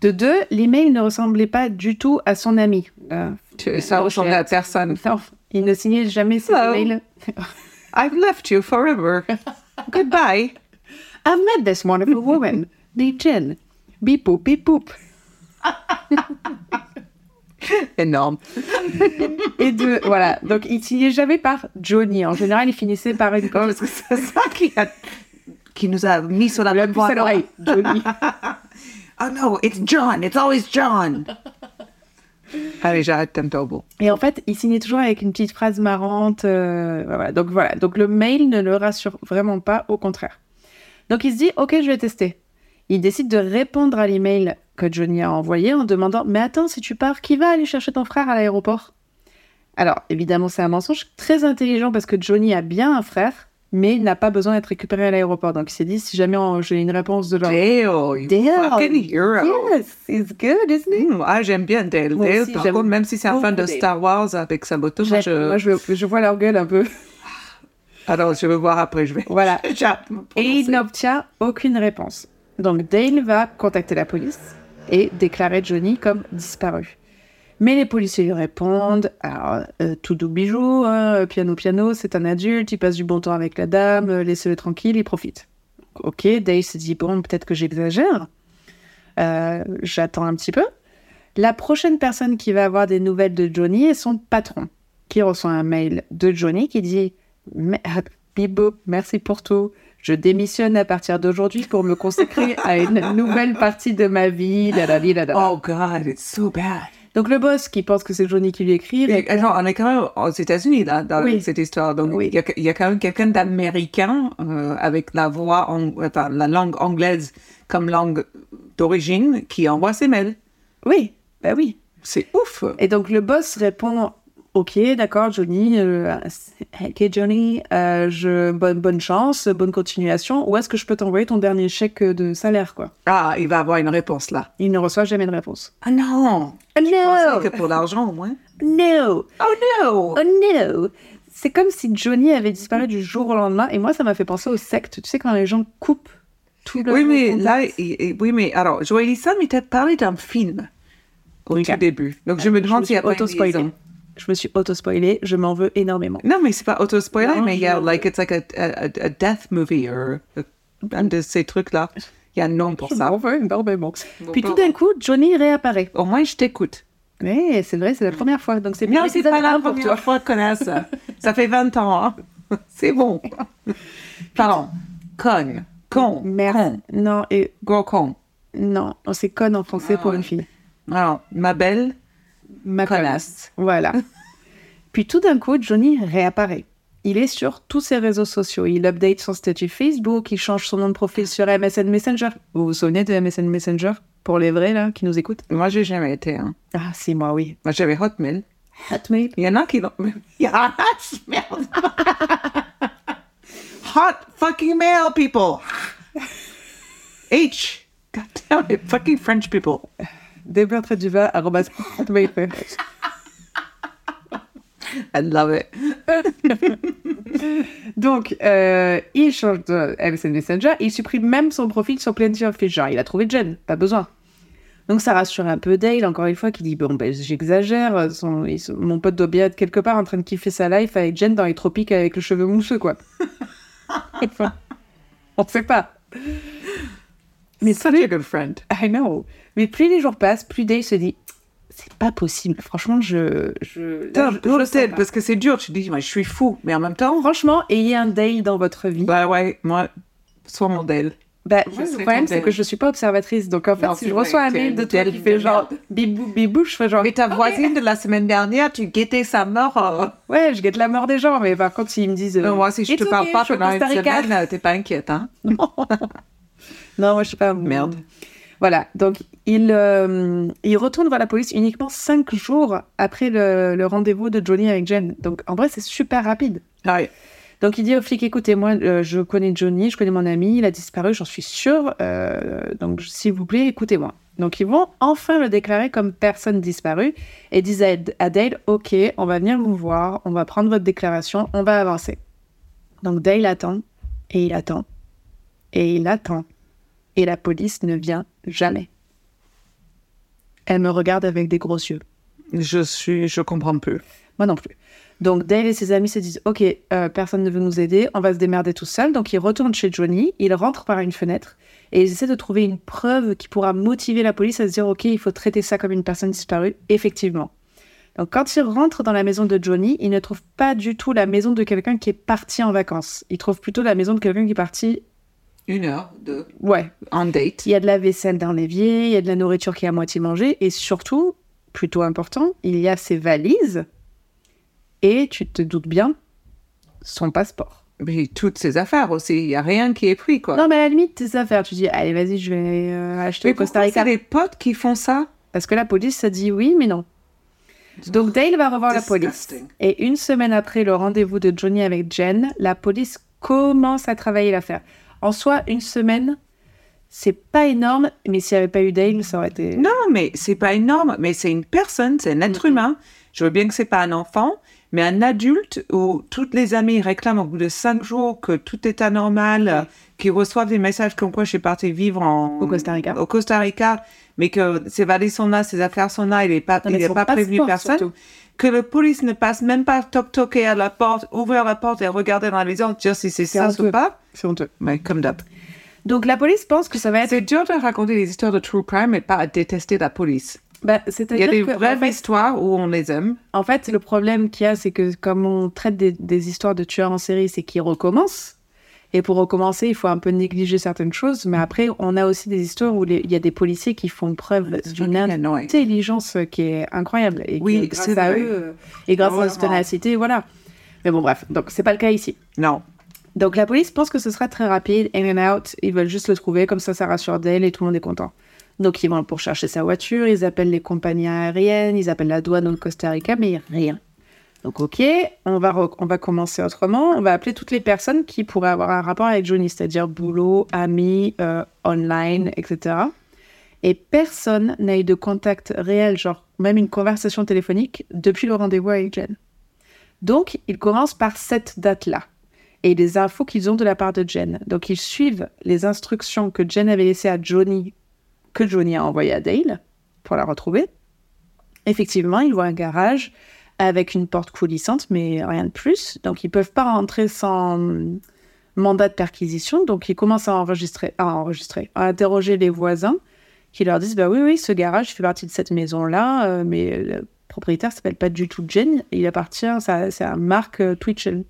S2: de deux, l'email ne ressemblait pas du tout à son ami. Euh,
S1: Tu- ça ressemblait à personne.
S2: non, il ne signait jamais ses
S1: Hello.
S2: emails. [LAUGHS]
S1: I've left you forever. Goodbye.
S2: I've met this wonderful woman, named Jen. Beep boop, beep boop. [LAUGHS]
S1: Énorme.
S2: Et deux, voilà. Donc, il signait jamais par Johnny. En général, il finissait par une
S1: Oh, parce que c'est ça qui, a- qui nous a mis sur la
S2: à l'oreille. [LAUGHS] Johnny.
S1: Oh no, it's John. It's always John. [LAUGHS] Allez, j'arrête Tempo.
S2: Et en fait, il signait toujours avec une petite phrase marrante. euh, voilà. Donc voilà. Donc le mail ne le rassure vraiment pas, au contraire. Donc il se dit, ok, je vais tester. Il décide de répondre à l'email que Johnny a envoyé en demandant, mais attends, si tu pars, qui va aller chercher ton frère à l'aéroport? Alors évidemment, c'est un mensonge très intelligent parce que Johnny a bien un frère, mais il n'a pas besoin d'être récupéré à l'aéroport. Donc il s'est dit, si jamais j'ai une réponse de genre,
S1: Dale,
S2: Dale.
S1: fucking hero.
S2: yes, it's good, isn't it
S1: Hmm, ah, j'aime bien Dale.
S2: Moi
S1: Dale,
S2: aussi,
S1: par contre, même si c'est un fan de
S2: Dale.
S1: Star Wars avec sa moto, moi, je...
S2: Moi, je, je vois leur gueule un peu.
S1: Alors, je vais voir après, je vais...
S2: Voilà. [LAUGHS] Et il n'obtient aucune réponse. Donc Dale va contacter la police et déclarer Johnny comme disparu. Mais les policiers lui répondent alors, euh, tout doux bijou, hein, piano piano, c'est un adulte, il passe du bon temps avec la dame, euh, laissez-le tranquille, il profite. Ok, Dale se dit bon, peut-être que j'exagère. Euh, J'attends un petit peu. La prochaine personne qui va avoir des nouvelles de Johnny est son patron, qui reçoit un mail de Johnny qui dit boop, merci pour tout. Je démissionne à partir d'aujourd'hui pour me consacrer à une nouvelle partie de ma vie. la, la, la.
S1: Oh God, it's so bad.
S2: Donc le boss qui pense que c'est Johnny qui lui écrit.
S1: Mais, attends, on est quand même aux États-Unis là dans
S2: Oui.
S1: cette histoire, donc il
S2: Oui.
S1: y, a, il y a quand même quelqu'un d'américain euh, avec la voix, enfin, la langue anglaise comme langue d'origine qui envoie ses mails.
S2: Oui, bah oui.
S1: C'est ouf.
S2: Et donc le boss répond Ok, d'accord, Johnny. euh, ok, Johnny, euh, je, bonne, bonne chance, bonne continuation. Où est-ce que je peux t'envoyer ton dernier chèque de salaire, quoi?
S1: Ah, il va avoir une réponse là.
S2: Il ne reçoit jamais de réponse.
S1: Ah non.
S2: Oh
S1: Je pensais que pour l'argent au moins.
S2: No!
S1: Oh no.
S2: Oh no! C'est comme si Johnny avait disparu du jour au lendemain. Et moi, ça m'a fait penser aux sectes. Tu sais, quand les gens coupent tout le
S1: Oui, mais là, oui, mais alors, Joël Sam, il t'a parlé d'un film au tout début. Donc, je me
S2: Je
S1: demande
S2: me
S1: s'il y a pas une.
S2: Je me suis auto-spoilée. Je m'en veux énormément.
S1: Non, mais c'est pas auto-spoiler, mais il y a, like, it's like a, a, a death movie, or un de ces trucs-là. Il y a un nom pour
S2: Je
S1: ça.
S2: m'en veux énormément.
S1: Bon,
S2: Puis
S1: bon.
S2: tout d'un coup, Johnny réapparaît.
S1: Au moins, je t'écoute.
S2: Mais c'est vrai, c'est la première fois. Donc c'est
S1: Non, c'est pas la
S2: pour
S1: première
S2: toi.
S1: fois qu'on a ça. Ça fait 20 ans, hein. [LAUGHS] C'est bon. Pardon. Con. Con.
S2: Merde.
S1: Con.
S2: Non, et
S1: Gros con.
S2: non, c'est con en français
S1: Ah
S2: pour
S1: ouais.
S2: une fille.
S1: Alors, ma belle
S2: Ma
S1: connasse.
S2: Voilà. [LAUGHS] Puis tout d'un coup, Johnny réapparaît. Il est sur tous ses réseaux sociaux. Il update son statut Facebook, il change son nom de profil sur MSN Messenger. Vous vous souvenez de MSN Messenger Pour les vrais, là, qui nous écoutent?
S1: Moi, j'ai jamais été, hein.
S2: Ah, c'est moi, oui.
S1: Moi, j'avais Hotmail.
S2: Hotmail?
S1: Il y en a qui l'ont. Il y a merde. [LAUGHS] Hot fucking mail, people. H. God damn it, fucking French people.
S2: Deborah arrobas hotmail.
S1: I [LAUGHS] love it. [LAUGHS]
S2: Donc, euh, il change de MSN Messenger, il supprime même son profil sur Plenty of Fish. Genre, il a trouvé Jen, pas besoin. Donc, ça rassure un peu Dale, encore une fois, qui dit Bon, ben, j'exagère, son- il- son- mon pote doit bien être quelque part en train de kiffer sa life avec Jen dans les tropiques avec le cheveu mousseux, quoi. [LAUGHS] Enfin, on sait pas. Mais
S1: Such a good friend.
S2: I know. Mais plus les jours passent, plus Dale se dit c'est pas possible. Franchement, je. je,
S1: Putain,
S2: je-
S1: parce que c'est dur. Tu dis, mais je suis fou. Mais en même temps,
S2: Franchement, ayez un Dale dans votre vie.
S1: bah ouais, moi, sois mon Dale.
S2: Bah, moi, le problème, c'est que je suis pas observatrice. Donc, en fait,
S1: Non,
S2: si je reçois un mail de toi
S1: Dale
S2: qui fait genre bibou bibou, je fais genre.
S1: Mais ta voisine de la semaine dernière, tu guettais sa mort. euh.
S2: Ouais, je guette la mort des gens, mais par contre, s'ils me disent. euh,
S1: Non, moi, si je te parle pas pendant une semaine, euh, t'es pas inquiète, hein? [LAUGHS] [LAUGHS]
S2: Non, moi, je sais pas.
S1: Merde.
S2: Voilà, donc il, euh, il retourne voir la police uniquement cinq jours après le, le rendez-vous de Johnny avec Jen. Donc, en vrai, c'est super rapide.
S1: Ouais.
S2: Donc, il dit au flic, écoutez, moi, euh, je connais Johnny, je connais mon ami, il a disparu, j'en suis sûre. euh, donc, s'il vous plaît, écoutez-moi. Donc, ils vont enfin le déclarer comme personne disparue et disent à Dale, OK, on va venir vous voir, on va prendre votre déclaration, on va avancer. Donc, Dale attend, et il attend, et il attend. Et la police ne vient jamais. Elle me regarde avec des gros yeux.
S1: Je suis, je comprends peu.
S2: Moi non plus. Donc Dale et ses amis se disent Ok, euh, personne ne veut nous aider, on va se démerder tout seul. Donc ils retournent chez Johnny, ils rentrent par une fenêtre et ils essaient de trouver une preuve qui pourra motiver la police à se dire Ok, il faut traiter ça comme une personne disparue. Effectivement. Donc quand ils rentrent dans la maison de Johnny, ils ne trouvent pas du tout la maison de quelqu'un qui est parti en vacances. Ils trouvent plutôt la maison de quelqu'un qui est parti.
S1: Une heure de
S2: Ouais,
S1: en date.
S2: il y a de la vaisselle dans l'évier, il y a de la nourriture qui est à moitié mangée, et surtout, plutôt important, il y a ses valises, et tu te doutes bien, son passeport.
S1: Mais toutes ses affaires aussi. Il y a rien qui est pris, quoi.
S2: Non, mais à la limite, tes affaires, tu dis, allez, vas-y, je vais euh, acheter
S1: mais
S2: au Costa Rica.
S1: c'est les potes qui font ça?
S2: Parce que la police a dit oui, mais non. Donc Dale va revoir la police. Et une semaine après le rendez-vous de Johnny avec Jen, la police commence à travailler l'affaire. En soi, une semaine, c'est pas énorme, mais s'il n'y avait pas eu Dale, ça aurait été.
S1: Non, mais c'est pas énorme. Mais c'est une personne, c'est un être humain. Je veux bien que c'est pas un enfant, mais un adulte où toutes les amies réclament au bout de cinq jours que tout est anormal, euh, qui reçoivent des messages comme quoi je suis partie vivre en...
S2: Au Costa Rica.
S1: Au Costa Rica, mais que ses valises sont là, ses affaires sont là, il n'est pas,
S2: Non,
S1: il est pas prévenu personne.
S2: surtout.
S1: Que le police ne passe même pas toc-toquer à la porte, ouvrir la porte et regarder dans la maison, dire si c'est ça ou pas.
S2: C'est honteux.
S1: Mais comme d'hab.
S2: Donc la police pense que ça va être.
S1: C'est dur de raconter des histoires de true crime et pas à détester la police.
S2: Bah,
S1: Il y a des
S2: que,
S1: vraies
S2: en fait,
S1: histoires où on les aime.
S2: en fait, le problème qu'il y a, c'est que comme on traite des, des histoires de tueurs en série, c'est qu'ils recommencent. Et pour recommencer, il faut un peu négliger certaines choses. Mais après, on a aussi des histoires où il y a des policiers qui font preuve d'une
S1: annoying.
S2: intelligence qui est incroyable. Et
S1: Oui, c'est
S2: à eux, euh, et grâce à leur ténacité, voilà. Mais bon, bref. Donc, c'est pas le cas ici.
S1: Non.
S2: Donc, la police pense que ce sera très rapide, in and out. Ils veulent juste le trouver, comme ça, ça rassure Dale et tout le monde est content. Donc, ils vont pour chercher sa voiture, ils appellent les compagnies aériennes, ils appellent la douane au Costa Rica, mais rien. Donc, ok, on va, on va commencer autrement. On va appeler toutes les personnes qui pourraient avoir un rapport avec Johnny, c'est-à-dire boulot, amis, euh, online, etc. Et personne n'a eu de contact réel, genre même une conversation téléphonique, depuis le rendez-vous avec Jen. Donc, ils commencent par cette date-là et les infos qu'ils ont de la part de Jen. Donc, ils suivent les instructions que Jen avait laissées à Johnny, que Johnny a envoyé à Dale pour la retrouver. Effectivement, ils voient un garage avec une porte coulissante, mais rien de plus. Donc, ils peuvent pas rentrer sans mandat de perquisition. Donc, ils commencent à enregistrer, à interroger les voisins qui leur disent, bah oui, oui, ce garage fait partie de cette maison-là, euh, mais le propriétaire s'appelle pas du tout Jen, il appartient, c'est à Mark euh, Twitchell.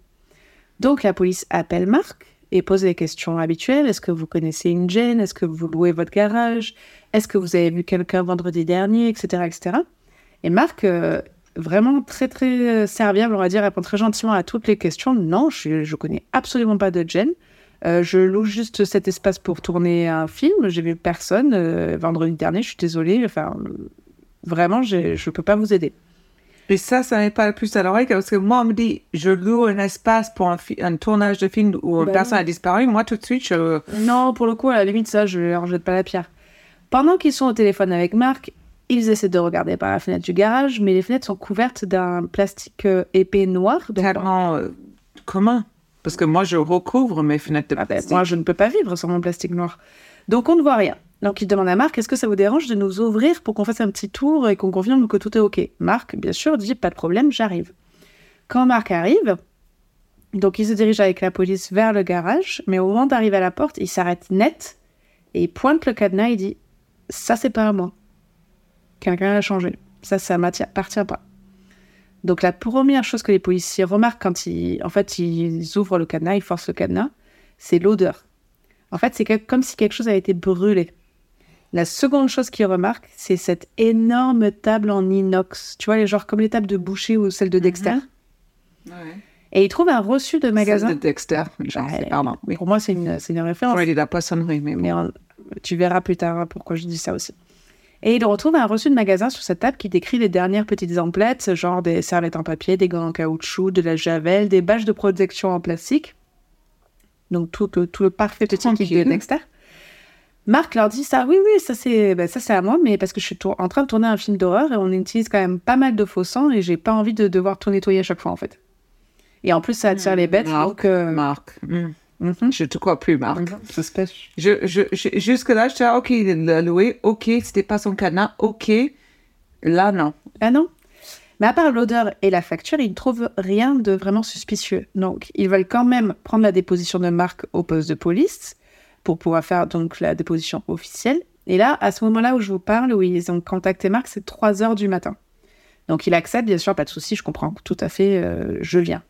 S2: Donc, la police appelle Mark et pose les questions habituelles. Est-ce que vous connaissez une Jen Est-ce que vous louez votre garage? Est-ce que vous avez vu quelqu'un vendredi dernier? Etc. etc. Et Marc, euh, vraiment très très euh, serviable, on va dire, répond très gentiment à toutes les questions. Non, je, je connais absolument pas de Jen. Euh, je loue juste cet espace pour tourner un film. J'ai vu personne euh, vendredi dernier. Je suis désolée. Enfin, vraiment, je peux pas vous aider.
S1: Et ça, ça n'est pas le plus à l'oreille parce que moi, on me dit, je loue un espace pour un, tournage de film où
S2: Ben
S1: personne
S2: non.
S1: a disparu. Moi, tout de suite, je.
S2: Non, pour le coup, à la limite, ça, je leur jette pas la pierre. Pendant qu'ils sont au téléphone avec Marc, ils essaient de regarder par la fenêtre du garage, mais les fenêtres sont couvertes d'un plastique euh, épais noir.
S1: Tellement euh, commun. Parce que moi, je recouvre mes fenêtres de
S2: Ah ben,
S1: plastique.
S2: moi, je ne peux pas vivre sans mon plastique noir. Donc, on ne voit rien. Donc, il demande à Marc, est-ce que ça vous dérange de nous ouvrir pour qu'on fasse un petit tour et qu'on confirme que tout est OK? Marc, bien sûr, dit, pas de problème, j'arrive. Quand Marc arrive, donc il se dirige avec la police vers le garage, mais au moment d'arriver à la porte, il s'arrête net et il pointe le cadenas et dit Ça, c'est pas à moi. Quelqu'un l'a changé. Ça, ça m'appartient pas. Donc, la première chose que les policiers remarquent quand ils, en fait, ils ouvrent le cadenas, ils forcent le cadenas, c'est l'odeur. En fait, c'est comme si quelque chose a été brûlé. La seconde chose qu'ils remarquent, c'est cette énorme table en inox. Tu vois, les genres comme les tables de boucher ou celles de Dexter.
S1: Ouais.
S2: Et ils trouvent un reçu de magasin.
S1: Celle de Dexter. Genre,
S2: Ouais,
S1: pardon. Oui.
S2: Pour moi, c'est une, une référence.
S1: Ouais, il est de la poissonnerie, mais bon.
S2: Mais on- tu verras plus tard pourquoi je dis ça aussi. Et il retrouve un reçu de magasin sur cette table qui décrit les dernières petites emplettes, genre des serviettes en papier, des gants en caoutchouc, de la javel, des bâches de protection en plastique. Donc tout, le- tout le parfait petit kit de. Dexter. Marc leur dit ça, oui, oui, ça c'est ben, ça c'est à moi, mais parce que je suis en train de tourner un film d'horreur et on utilise quand même pas mal de faux sang et j'ai pas envie de devoir tout nettoyer à chaque fois en fait. Et en plus ça attire les bêtes,
S1: Marc,
S2: donc... euh,
S1: Marc. Hmm.
S2: mhm.
S1: Je te crois plus, Marc.
S2: Suspect.
S1: Je, je, je- jusque-là, je disais, OK, il l'a loué. OK, c'était pas son cadenas. OK. Là, non.
S2: Ah non? Mais à part l'odeur et la facture, ils ne trouvent rien de vraiment suspicieux. Donc, ils veulent quand même prendre la déposition de Marc au poste de police pour pouvoir faire donc la déposition officielle. Et là, à ce moment-là où je vous parle, où ils ont contacté Marc, c'est 3 heures du matin. Donc, il accepte, bien sûr, pas de souci, je comprends tout à fait, euh, je viens.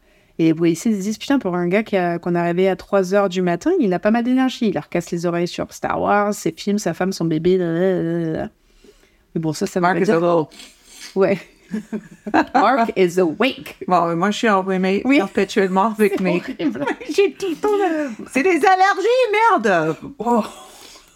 S2: Et les policiers se disent, putain, pour un gars qu'on a à 3 heures du matin, il a pas mal d'énergie. Il leur casse les oreilles sur Star Wars, ses films, sa femme, son bébé. blablabla. Mais bon, ça, ça va pas
S1: is a
S2: dire.
S1: little...
S2: Ouais. [LAUGHS] Mark is awake.
S1: Bon, moi, je suis enrhumée
S2: Oui.
S1: perpétuellement avec mes... [LAUGHS] J'ai tout le temps... [LAUGHS] C'est des allergies, merde!
S2: Oh.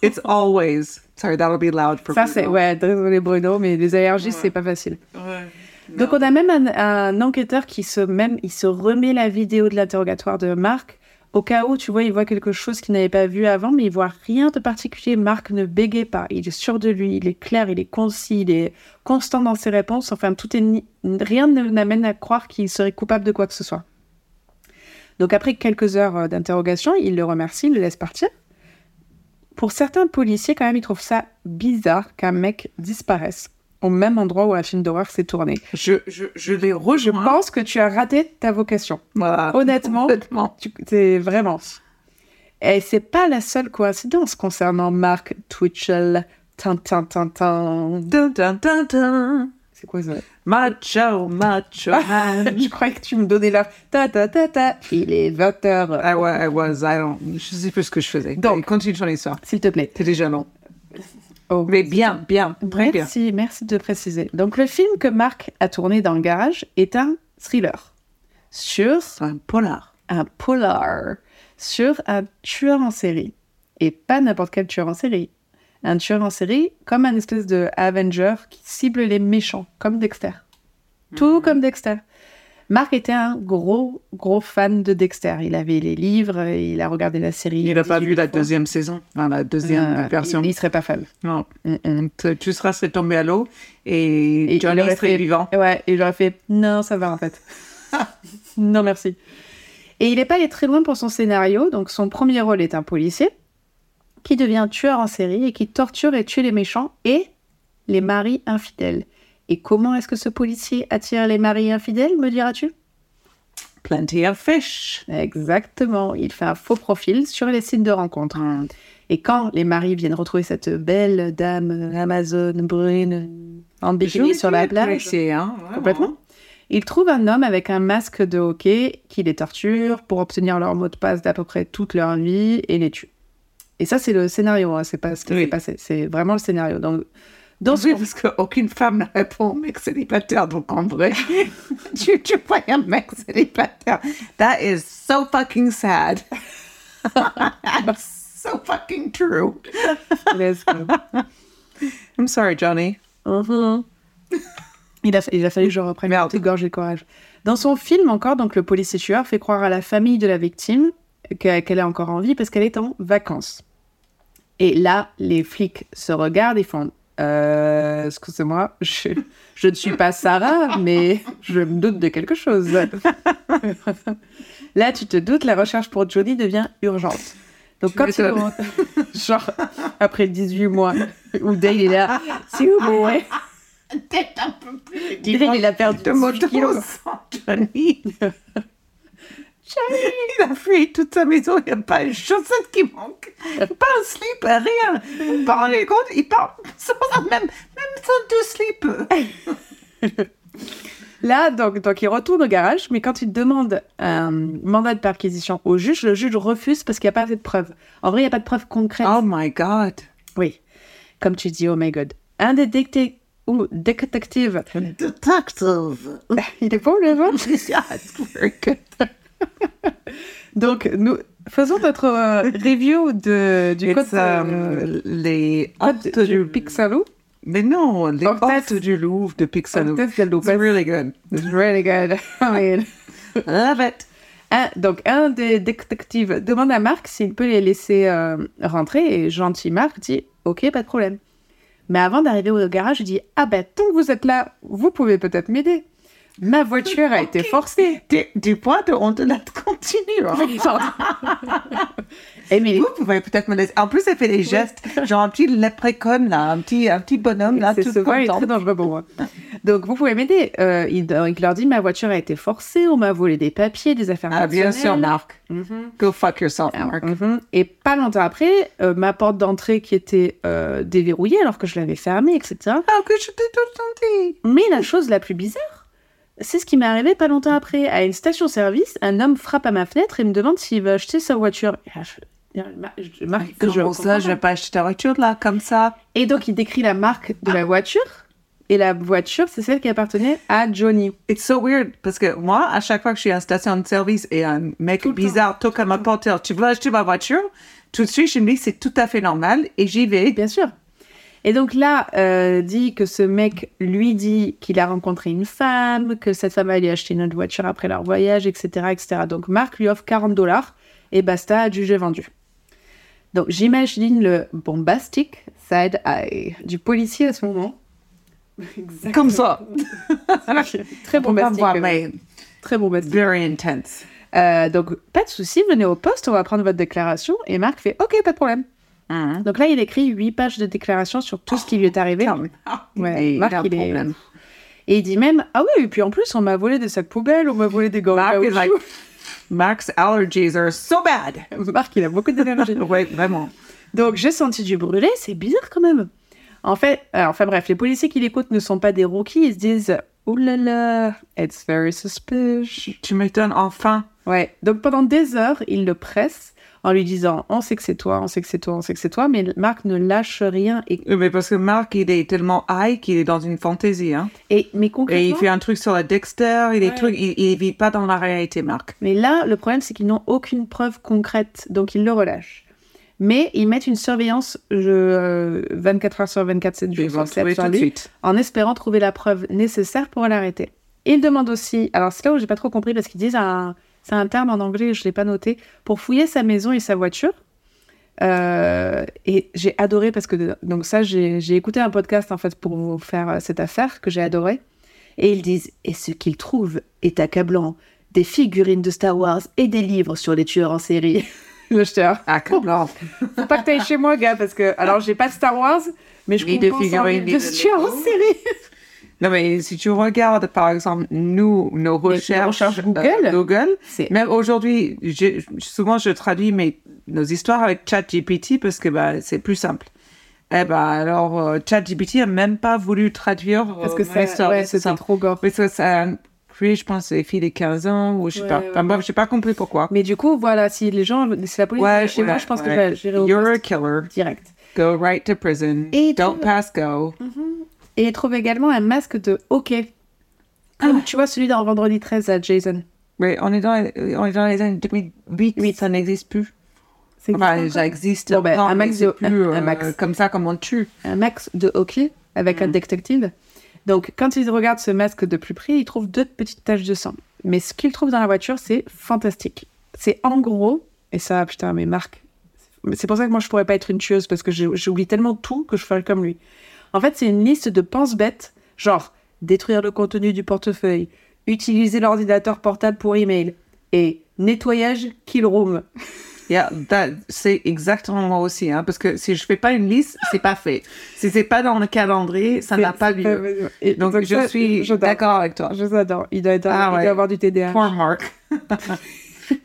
S1: It's always... Sorry, that'll be loud for
S2: Ça, c'est. Ouais, désolé Bruno, mais les allergies, c'est pas facile.
S1: Ouais.
S2: Donc, on a même un, enquêteur qui se, même, il se remet la vidéo de l'interrogatoire de Marc. Au cas où, tu vois, il voit quelque chose qu'il n'avait pas vu avant, mais il voit rien de particulier. Marc ne bégaye pas. Il est sûr de lui, il est clair, il est concis, il est constant dans ses réponses. Enfin, tout est rien ne n'amène à croire qu'il serait coupable de quoi que ce soit. Donc, après quelques heures euh, d'interrogation, il le remercie, il le laisse partir. Pour certains policiers, quand même, ils trouvent ça bizarre qu'un mec disparaisse au même endroit où un film d'horreur s'est tourné.
S1: Je, je, je les
S2: Je pense que tu as raté ta vocation.
S1: Voilà.
S2: Honnêtement, c'est vraiment. Et c'est pas la seule coïncidence concernant Mark Twitchell. Tin, tin, tin, tin.
S1: Dun, dun, dun, dun.
S2: C'est quoi ça?
S1: Macho, macho man. [LAUGHS]
S2: Je croyais que tu me donnais la ta ta ta ta. Il est 20h.
S1: I was, I was, I don't... Je sais plus ce que je faisais.
S2: Donc.
S1: Continue ton histoire.
S2: S'il te plaît.
S1: T'es déjà long.
S2: Oh.
S1: Mais bien, bien, très bien.
S2: Merci, merci de préciser. Donc le film que Mark a tourné dans le garage est un thriller sur
S1: un polar.
S2: un polar sur un tueur en série. Et pas n'importe quel tueur en série. Un tueur en série comme un espèce de Avenger qui cible les méchants, comme Dexter. Tout comme Dexter. Marc était un gros, gros fan de Dexter. Il avait les livres, il a regardé la série.
S1: Il n'a pas
S2: 18
S1: vu la deuxième saison, enfin, la deuxième
S2: Euh,
S1: version.
S2: Il, il serait pas fan.
S1: Non.
S2: Mm, mm.
S1: Tu- seras tombé à l'eau et,
S2: Et
S1: Johnny serait
S2: fait-
S1: vivant.
S2: Ouais, et j'aurais fait non, ça va en fait. [LAUGHS] non, merci. Et il n'est pas allé très loin pour son scénario. Donc, son premier rôle est un policier qui devient tueur en série et qui torture et tue les méchants et les maris infidèles. Et comment est-ce que ce policier attire les maris infidèles, me diras-tu?
S1: Plenty of fish.
S2: Exactement. Il fait un faux profil sur les sites de rencontres. Et quand les maris viennent retrouver cette belle dame amazone brune en bikini sur la plage,
S1: hein.
S2: Complètement. Il trouve un homme avec un masque de hockey qui les torture pour obtenir leur mot de passe d'à peu près toute leur vie et les tue. Et ça, c'est le scénario, hein, c'est pas ce qui
S1: Oui.
S2: s'est passé, c'est vraiment le scénario. Donc, dans ce
S1: Oui, parce qu'aucune femme ne répond au mec célibataire, donc en vrai, [LAUGHS] tu, tu vois un mec célibataire. That is so fucking sad. [LAUGHS] so fucking true.
S2: Let's go.
S1: I'm sorry, Johnny.
S2: Mhm. il, a, il a fallu que je reprenne petite gorgée de courage. Dans son film, encore, donc le policier tueur fait croire à la famille de la victime que- qu'elle est encore en vie parce qu'elle est en vacances. Et là, les flics se regardent et font euh, Excusez-moi, je, je ne suis pas Sarah, mais je me doute de quelque chose. là, tu te doutes, la recherche pour Johnny devient urgente. Donc,
S1: Tu
S2: quand
S1: m'étonnes.
S2: genre, après 18 mois, où Dale est là, c'est où, ouais
S1: Peut-être un peu plus
S2: Dale, il a perdu
S1: de
S2: 18 kilos.
S1: motos, Il a fui toute sa maison, il n'y a pas une chaussette qui manque, pas un slip, rien. Vous vous rendez compte, il part sans même, même sans deux slips. [LAUGHS]
S2: Là, donc, donc, il retourne au garage, mais quand il demande un mandat de perquisition au juge, le juge refuse parce qu'il n'y a pas assez de preuves. En vrai, il n'y a pas de preuves concrètes.
S1: Oh my god.
S2: Oui. Comme tu dis, oh my god. Un des détectives. Ou détectives.
S1: Detective. [LAUGHS]
S2: Il est bon, le nom [LAUGHS]
S1: yeah, it's very good. [LAUGHS]
S2: Donc, nous faisons notre euh, review de, du code,
S1: It's, um,
S2: euh,
S1: les
S2: code du
S1: du... Mais non, les portes du Louvre de
S2: Lopez.
S1: It's really good.
S2: It's really good. [LAUGHS] I mean.
S1: Love it.
S2: Un- donc, un des détectives demande à Marc s'il peut les laisser euh, rentrer et gentil Marc dit Ok, pas de problème. Mais avant d'arriver au garage, il dit Ah ben, tant que vous êtes là, vous pouvez peut-être m'aider. Ma voiture a été forcée.
S1: Du, du point de on te la continue. hein. [LAUGHS]
S2: Émilie,
S1: Vous pouvez peut-être me laisser. En plus, elle fait des gestes, genre un petit leprechaun, là, un petit, un petit bonhomme, là,
S2: c'est
S1: tout
S2: souvent il est très dangereux pour moi. Donc, vous pouvez m'aider. Euh, il, il leur dit Ma voiture a été forcée, on m'a volé des papiers, des affaires
S1: Ah, bien sûr. Marc.
S2: Mhm.
S1: Go fuck yourself, Marc.
S2: Mhm. Et pas longtemps après, euh, ma porte d'entrée qui était euh, déverrouillée alors que je l'avais fermée, etc.
S1: Ah, que je t'ai tout senti.
S2: Mais la chose la plus bizarre, c'est ce qui m'est arrivé pas longtemps après. À une station-service, un homme frappe à ma fenêtre et me demande s'il veut acheter sa voiture. Et là, je- je- je marque que je
S1: ça, je vais pas acheter ta voiture, là, comme ça?
S2: Et donc, il décrit la marque de la voiture. Et la voiture, c'est celle qui appartenait à Johnny.
S1: It's so weird, parce que moi, à chaque fois que je suis à la station de service et un mec
S2: Tout
S1: bizarre toque à ma porte, tu veux acheter ma voiture? Tout de suite, je me dis, c'est tout à fait normal, et j'y vais.
S2: Bien sûr. Et donc là, euh, dit que ce mec lui dit qu'il a rencontré une femme, que cette femme allait acheter une autre voiture après leur voyage, etc., etc. Donc Marc lui offre 40 dollars et basta, adjugé vendu. Donc j'imagine le bombastic side eye du policier à ce moment. Exactement.
S1: Comme ça. [LAUGHS]
S2: Très bombastique.
S1: voir, mais
S2: Très bombastique.
S1: very intense.
S2: Euh, donc pas de souci, venez au poste, on va prendre votre déclaration. Et Marc fait OK, pas de problème.
S1: Mhm.
S2: Donc là, il écrit 8 pages de déclaration sur tout ce qui lui est arrivé.
S1: Come.
S2: Ouais,
S1: Hey,
S2: Marc, il est-. Et il dit même Ah oui, et puis en plus, on m'a volé des sacs poubelles, on m'a volé des gants. caoutchouc.
S1: like, Mark's allergies are so bad. [LAUGHS]
S2: Marc, il a beaucoup d'énergie. [LAUGHS]
S1: ouais, vraiment.
S2: Donc j'ai senti du brûlé, c'est bizarre quand même. En fait, alors, enfin bref, les policiers qui l'écoutent ne sont pas des rookies, ils se disent Ouh là là, it's very suspicious.
S1: Tu m'étonnes enfin.
S2: Ouais, donc pendant des heures, ils le pressent en lui disant On sait que c'est toi, on sait que c'est toi, on sait que c'est toi, mais Marc ne lâche rien. Et,
S1: Mais parce que Marc, il est tellement high qu'il est dans une fantaisie. Hein.
S2: et mais
S1: Et
S2: concrètement.
S1: il fait un truc sur la Dexter, des
S2: Ouais.
S1: trucs, il, il vit pas dans la réalité, Marc.
S2: Mais là, le problème, c'est qu'ils n'ont aucune preuve concrète, donc ils le relâchent. Mais ils mettent une surveillance je, euh, 24 heures sur 24, 7 jours sur
S1: le trouver
S2: 7 sur
S1: tout de
S2: lui,
S1: suite.
S2: en espérant trouver la preuve nécessaire pour l'arrêter. Ils demandent aussi, alors c'est là où j'ai pas trop compris parce qu'ils disent un, c'est un terme en anglais, je l'ai pas noté, pour fouiller sa maison et sa voiture. Euh, et j'ai adoré parce que donc ça j'ai écouté un podcast en fait pour vous faire euh, cette affaire que j'ai adoré et ils disent et ce qu'ils trouvent est accablant des figurines de Star Wars et des livres sur les tueurs en série. [LAUGHS]
S1: Ah, comment
S2: faut pas que t'ailles chez moi, gars, parce que alors j'ai pas de Star Wars, mais je
S1: Ni de
S2: compense en
S1: figurines,
S2: de tueurs en série.
S1: Non, mais si tu regardes, par exemple, nous, nos recherches,
S2: recherches Google.
S1: euh, Google,
S2: C'est
S1: même aujourd'hui, souvent je traduis mes, nos histoires avec ChatGPT parce que bah, c'est plus simple. Eh ben alors, euh, ChatGPT a même pas voulu traduire
S2: parce
S1: euh,
S2: que
S1: histoire.
S2: ouais,
S1: C'est ça.
S2: trop gore.
S1: Parce que ça créé, je pense, les filles de 15 ans ou je sais
S2: Ouais,
S1: pas.
S2: ouais,
S1: Enfin, bref,
S2: ouais.
S1: j'ai pas compris pourquoi.
S2: Mais du coup, voilà, si les gens, si la police venait chez moi, je pense que j'irais au
S1: You're a killer.
S2: direct.
S1: Go right to prison.
S2: Et
S1: Don't pass go.
S2: Et il trouve également un masque de hockey. Comme tu vois celui dans Vendredi 13 à Jason.
S1: Oui, on est dans, les- on est dans les années 2008, ça n'existe plus. Enfin, ça existe.
S2: Bon, ben,
S1: Non,
S2: un max de-
S1: plus,
S2: un- un
S1: euh. Comme ça, comme on tue.
S2: un max de hockey avec
S1: Mm.
S2: un détective. Donc, quand ils regardent ce masque de plus près, ils trouvent deux petites taches de sang. Mais ce qu'ils trouvent dans la voiture, c'est fantastique. C'est en gros, et ça, putain, mais Marc, c'est pour ça que moi, je pourrais pas être une tueuse parce que j'oublie tellement tout que je ferais comme lui. En fait, c'est une liste de pense-bêtes, genre détruire le contenu du portefeuille, utiliser l'ordinateur portable pour email et nettoyage kill room. [LAUGHS]
S1: Yeah, that- c'est exactement moi aussi, hein, parce que si je fais pas une liste, c'est pas fait. Si c'est pas dans le calendrier, ça n'a pas lieu.
S2: Et
S1: Donc, je
S2: ça,
S1: suis d'accord avec toi.
S2: Je l'adore. Il doit, être-
S1: Ah
S2: il doit avoir du TDAH.
S1: Poor Mark. [LAUGHS]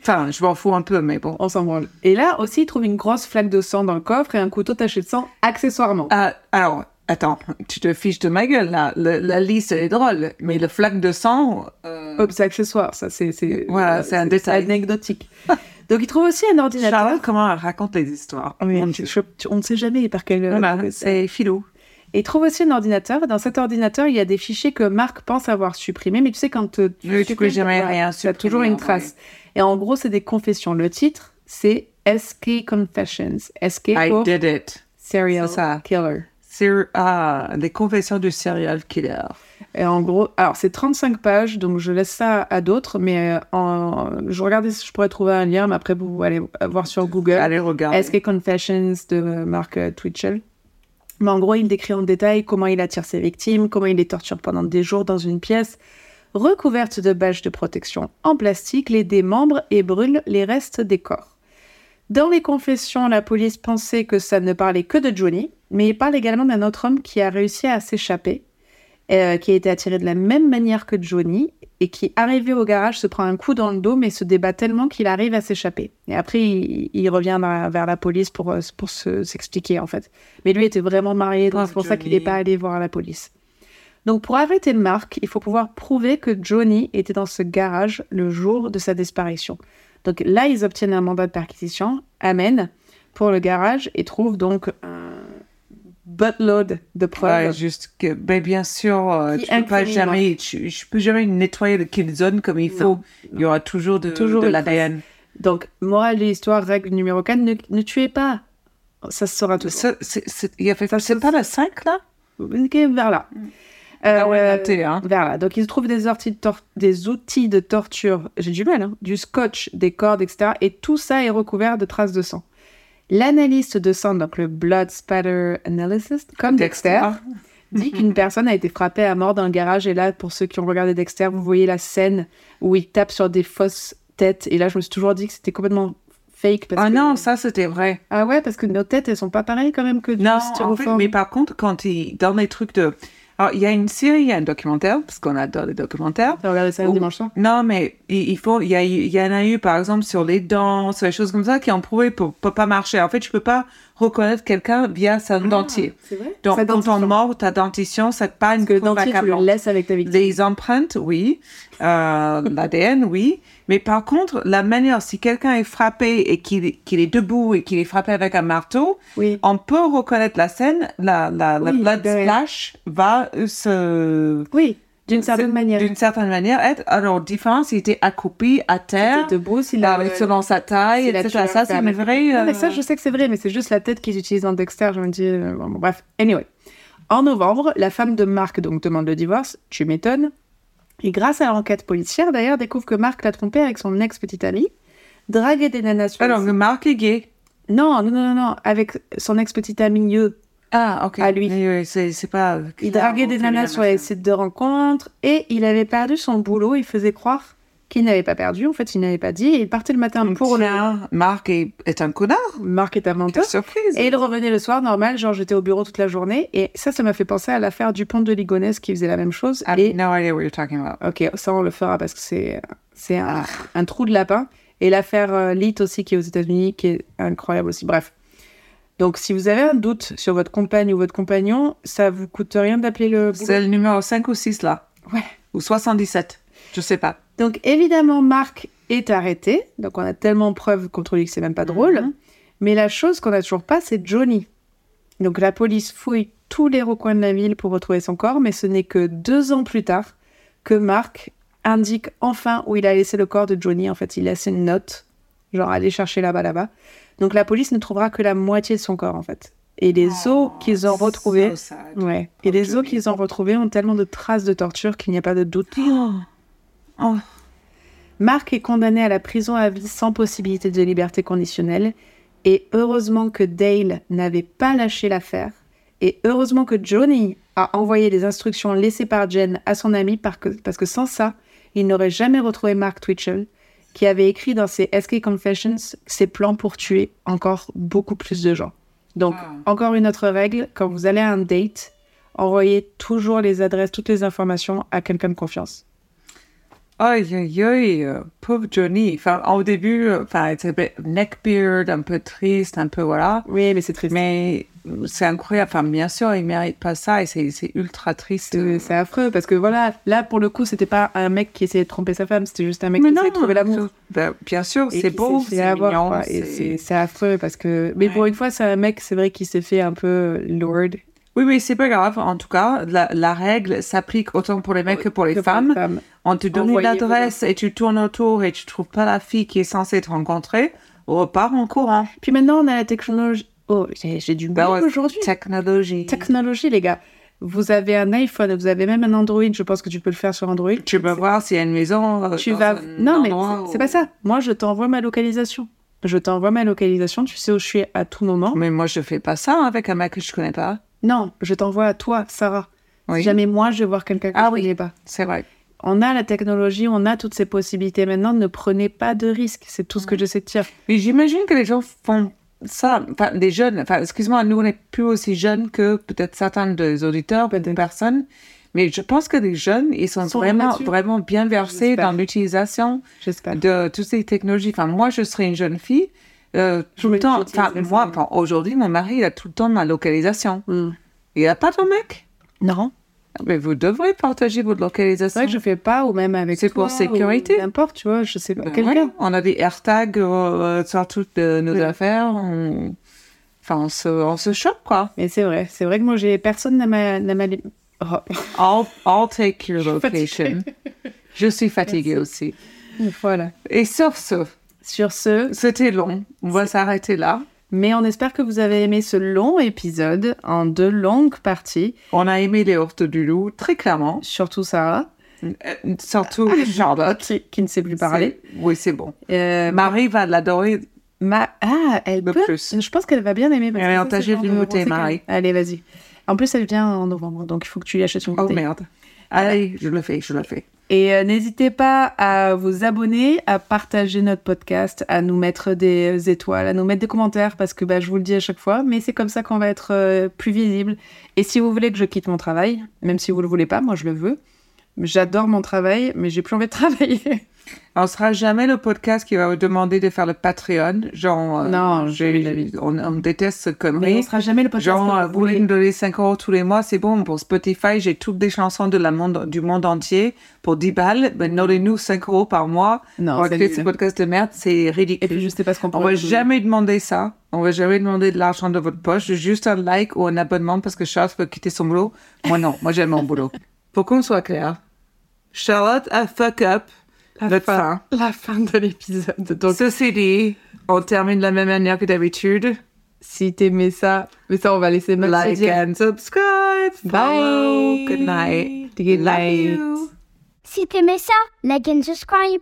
S1: Enfin, je m'en fous un peu, mais bon.
S2: On s'en branle. Et là aussi, il trouve une grosse flaque de sang dans le coffre et un couteau taché de sang accessoirement.
S1: Ah, alors, attends, tu te fiches de ma gueule, là. Le- la liste, elle est drôle, mais le flaque de sang... euh,
S2: Hop, c'est accessoire, ça c'est c'est
S1: Voilà, c'est un détail.
S2: anecdotique. [LAUGHS] Donc il trouve aussi un ordinateur.
S1: Charlotte, comment elle raconte les histoires?
S2: Oui,
S1: Mon
S2: je- on ne sait jamais par quel.
S1: Voilà, c'est filou.
S2: Et il trouve aussi un ordinateur. Dans cet ordinateur, il y a des fichiers que Marc pense avoir supprimés, mais tu sais, quand euh, tu
S1: Oui, tu peux
S2: supprimes,
S1: jamais rien
S2: Tu as toujours une trace. Et en gros, c'est des confessions. Le titre, c'est SK Confessions. SK
S1: I
S2: pour
S1: did it.
S2: Serial
S1: C'est ça.
S2: Killer.
S1: Ah, les confessions du serial killer.
S2: Et en gros, alors c'est 35 pages, donc je laisse ça à d'autres, mais euh, en, je regardais si je pourrais trouver un lien, mais après vous allez voir sur Google.
S1: Allez, regarde.
S2: SK Confessions de Mark euh, Twitchell? Mais en gros, il décrit en détail comment il attire ses victimes, comment il les torture pendant des jours dans une pièce recouverte de bâches de protection en plastique, les démembre et brûle les restes des corps. Dans les confessions, la police pensait que ça ne parlait que de Johnny, mais il parle également d'un autre homme qui a réussi à s'échapper, euh, qui a été attiré de la même manière que Johnny, et qui, arrivé au garage, se prend un coup dans le dos, mais se débat tellement qu'il arrive à s'échapper. Et après, il, il revient vers la police pour, euh, pour se- s'expliquer, en fait. Mais lui était vraiment marié, donc c'est pour ça qu'il n'est pas allé voir la police. Donc, pour arrêter Mark, il faut pouvoir prouver que Johnny était dans ce garage le jour de sa disparition. Donc là, ils obtiennent un mandat de perquisition, amènent pour le garage et trouvent donc un buttload de preuves.
S1: Ouais, juste que, ben, bien sûr, euh, tu peux pas jamais, tu- je peux jamais nettoyer le kill zone comme il faut. Il y aura toujours de,
S2: Toujours
S1: de l'ADN.
S2: Donc, morale de l'histoire, règle numéro 4, ne, ne tuez pas. Ça se saura.
S1: Ça, c'est, c'est, il y a fait, c'est pas la 5 là?
S2: Vers là.
S1: Ouais,
S2: Euh,
S1: noté, hein.
S2: Vers là. Donc, ils trouvent des, orties de tor- des outils de torture, j'ai du mal, hein, du scotch, des cordes, etc. Et tout ça est recouvert de traces de sang. L'analyste de sang, donc le Blood Spatter Analysis, comme Dexter, dit qu'une [LAUGHS] personne a été frappée à mort dans le garage. Et là, pour ceux qui ont regardé Dexter, vous voyez la scène où il tape sur des fausses têtes. Et là, je me suis toujours dit que c'était complètement fake. Parce
S1: Ah
S2: que-
S1: non, ça c'était vrai.
S2: Ah ouais, parce que nos têtes, elles sont pas pareilles quand même que du
S1: Non, en fait, mais par contre, quand il, dans les trucs de, alors il y a une série, il y a un documentaire, parce qu'on adore les documentaires.
S2: T'as regardé ça le dimanche soir
S1: Non, mais il, il faut, il y, a, il y en a eu, par exemple, sur les dents, sur les choses comme ça, qui ont prouvé pour, pour pas marcher. En fait, tu peux pas reconnaître quelqu'un via sa dentier.
S2: C'est vrai?
S1: Donc,
S2: Sa
S1: quand on mort, ta dentition, c'est pas une
S2: Parce que dentier, tu le laisses avec ta victime.
S1: Les empreintes, oui. Euh, [LAUGHS] L'ADN, oui. Mais par contre, la manière, si quelqu'un est frappé et qu'il qu'il est debout et qu'il est frappé avec un marteau,
S2: Oui.
S1: on peut reconnaître la scène. La, la, la blood splash va se...
S2: Oui, d'une certaine manière.
S1: D'une certaine manière, être... Alors, différent s'il était accroupi à terre,
S2: T'es debout, s'il a...
S1: avec selon sa taille,
S2: a
S1: etc. Ça, c'est vraie...
S2: Non, mais
S1: euh,
S2: ça, je sais que c'est vrai, mais c'est juste la tête qu'ils utilisent dans Dexter. Je me dis, euh, bon, bon, bref. Anyway. En novembre, la femme de Marc donc demande le divorce. Tu m'étonnes. Et grâce à l'enquête policière, d'ailleurs, découvre que Marc l'a trompé avec son ex-petite amie, dragué des nanas sur
S1: Alors, le marque est gay.
S2: Non, non, non, non, avec son ex-petite amie.
S1: Ah, ok.
S2: À lui.
S1: C'est pas...
S2: Il draguait des nanas sur les sites de rencontres et il avait perdu son boulot. Il faisait croire qu'il n'avait pas perdu. En fait, il n'avait pas dit. Et il partait le matin pour le.
S1: Tiens, Marc est, est un connard.
S2: Marc est un menteur.
S1: Surprise.
S2: Et il revenait le soir, normal, genre j'étais au bureau toute la journée. Et ça, ça m'a fait penser à l'affaire Dupont de Ligonnès qui faisait la même chose.
S1: I
S2: Et
S1: no idea what you're talking about.
S2: ok, ça on le fera parce que c'est c'est un, un trou de lapin. Et l'affaire euh, Lit aussi qui est aux États-Unis, qui est incroyable aussi. Bref. Donc si vous avez un doute sur votre compagne ou votre compagnon, ça vous coûte rien d'appeler le.
S1: C'est le numéro 5 ou 6 là.
S2: Ouais.
S1: Ou 77. Je sais pas.
S2: Donc évidemment, Marc est arrêté. Donc on a tellement de preuves contre lui que c'est même pas drôle.
S1: Mhm.
S2: Mais la chose qu'on n'a toujours pas, c'est Johnny. Donc la police fouille tous les recoins de la ville pour retrouver son corps, mais ce n'est que deux ans plus tard que Marc indique enfin où il a laissé le corps de Johnny. En fait, il laisse une note, genre aller chercher là-bas, là-bas. Donc la police ne trouvera que la moitié de son corps, en fait. Et les os qu'ils ont retrouvés,
S1: So
S2: ouais, et les os qu'ils ont retrouvés ont tellement de traces de torture qu'il n'y a pas de doute.
S1: Oh. Oh.
S2: Marc est condamné à la prison à vie sans possibilité de liberté conditionnelle. Et heureusement que Dale n'avait pas lâché l'affaire. Et heureusement que Johnny a envoyé les instructions laissées par Jen à son ami parce que, parce que sans ça, il n'aurait jamais retrouvé Mark Twitchell, qui avait écrit dans ses SK Confessions ses plans pour tuer encore beaucoup plus de gens. Donc,
S1: Ah.
S2: encore une autre règle, quand vous allez à un date, envoyez toujours les adresses, toutes les informations à quelqu'un de confiance.
S1: Aïe, aïe, aïe, euh, pauvre Johnny. Enfin, au début, euh, enfin, il était neckbeard, un peu triste, un peu, voilà.
S2: Oui, mais c'est triste.
S1: Mais c'est incroyable. Enfin, bien sûr, il mérite pas ça et c'est ultra triste.
S2: C'est affreux parce que voilà, là pour le coup, c'était pas un mec qui essayait de tromper sa femme, c'était juste un mec
S1: Mais
S2: qui
S1: non,
S2: essayait de trouver l'amour.
S1: ben, bien sûr, c'est beau, c'est mignon.
S2: quoi. Et
S1: c'est-
S2: affreux parce que. Mais pour une fois, c'est un mec, c'est vrai, qui s'est fait un peu lord.
S1: Oui, oui, c'est pas grave. En tout cas, la, la règle s'applique autant pour les mecs que pour les
S2: que pour
S1: femmes. On te donne l'adresse et tu tournes autour et tu trouves pas la fille qui est censée te rencontrer, repars en courant.
S2: Puis maintenant, on a la technologie. Oh, j'ai du
S1: Bah
S2: mal aujourd'hui.
S1: Technologie.
S2: Technologie, les gars. Vous avez un iPhone, vous avez même un Android. Je pense que tu peux le faire sur Android.
S1: Tu peux voir s'il y a une maison. euh,
S2: Tu vas. Non, mais c'est- pas ça. Moi, je t'envoie ma localisation. Je t'envoie ma localisation. Tu sais où je suis à tout moment.
S1: Mais moi, je fais pas ça avec un mec que je connais pas.
S2: Non, je t'envoie à toi, Sarah.
S1: Oui.
S2: Si jamais moi, je vais voir quelqu'un que
S1: Ah
S2: je
S1: oui.
S2: connais pas.
S1: C'est vrai.
S2: On a la technologie, on a toutes ces possibilités. Maintenant, ne prenez pas de risques. C'est tout ce que j'essaie de dire.
S1: Mais j'imagine que les gens font ça, enfin, des jeunes, enfin, excuse-moi, nous, on n'est plus aussi jeunes que peut-être certains des auditeurs, peut-être des personnes. Mais je pense que les jeunes, ils sont, vraiment, vraiment bien versés dans l'utilisation de toutes ces technologies. Enfin, moi, je serais une jeune fille, euh, tout le temps. Enfin, moi, aujourd'hui, mon mari, il a tout le temps ma localisation.
S2: Hmm.
S1: Il a pas ton mec?
S2: Non.
S1: Mais vous devrez partager votre
S2: C'est
S1: localisation.
S2: vrai que je fais pas, ou même avec
S1: C'est pour sécurité.
S2: N'importe, tu vois, je sais pas.
S1: Ben
S2: Quelqu'un.
S1: ouais, on a des AirTags euh, sur toutes euh, nos
S2: Oui.
S1: affaires. on- Enfin, on se, on se chope, quoi.
S2: Mais c'est vrai. C'est vrai que moi, j'ai personne n'a ma. n'a ma... Oh.
S1: I'll, I'll take your location. Je suis fatiguée aussi.
S2: Voilà.
S1: Et sur ce,
S2: Sur ce,
S1: c'était long. On va s'arrêter là.
S2: Mais on espère que vous avez aimé ce long épisode en deux longues parties,
S1: On a aimé les hortes du loup, très clairement.
S2: surtout Sarah,
S1: Euh, Surtout Charlotte.
S2: qui, qui ne sait plus parler.
S1: Oui, c'est bon.
S2: Euh,
S1: Marie va l'adorer.
S2: Ma... Ah, elle
S1: Le
S2: peut.
S1: plus.
S2: Je pense qu'elle va bien aimer.
S1: Elle est en
S2: roman, c'est
S1: Marie.
S2: Allez, vas-y. En plus, elle vient en novembre, donc il faut que tu lui achètes une
S1: Oh
S2: bouteille.
S1: merde. Allez, je le fais, je le fais.
S2: Et euh, n'hésitez pas à vous abonner, à partager notre podcast, à nous mettre des étoiles, à nous mettre des commentaires, parce que bah, je vous le dis à chaque fois, mais c'est comme ça qu'on va être euh, plus visible. Et si vous voulez que je quitte mon travail, même si vous le voulez pas, moi je le veux. J'adore mon travail, mais j'ai plus envie de [LAUGHS] travailler.
S1: On sera jamais le podcast qui va vous demander de faire le Patreon. Genre, euh,
S2: Non,
S1: j'ai- on, on déteste ce
S2: Mais
S1: connerie.
S2: on sera jamais le podcast.
S1: Genre, euh,
S2: vous
S1: voulez nous donner 5 euros tous les mois, c'est bon. Pour Spotify, j'ai toutes des chansons de la monde, du monde entier pour 10 balles. Ben, donnez-nous 5 euros par mois
S2: Non,
S1: pour écouter ce podcast de merde. C'est
S2: Et
S1: ridicule.
S2: puis je sais pas ce qu'on
S1: On va jamais demander ça. On va jamais demander de l'argent de votre poche. Juste un like ou un abonnement parce que Charlotte peut quitter son boulot. Moi, non. Moi, j'aime mon boulot. Pour qu'on soit clair, Charlotte a fuck up
S2: La
S1: notre
S2: fin.
S1: fin.
S2: La fin de l'épisode. Donc,
S1: Ceci dit, on termine de la même manière que d'habitude.
S2: si t'aimais ça, mais ça, on va laisser Max le
S1: Like
S2: dire.
S1: and subscribe. Follow.
S2: Bye.
S1: Good night.
S2: Good
S1: Love
S2: night.
S1: you.
S3: Si t'aimais ça, like and subscribe.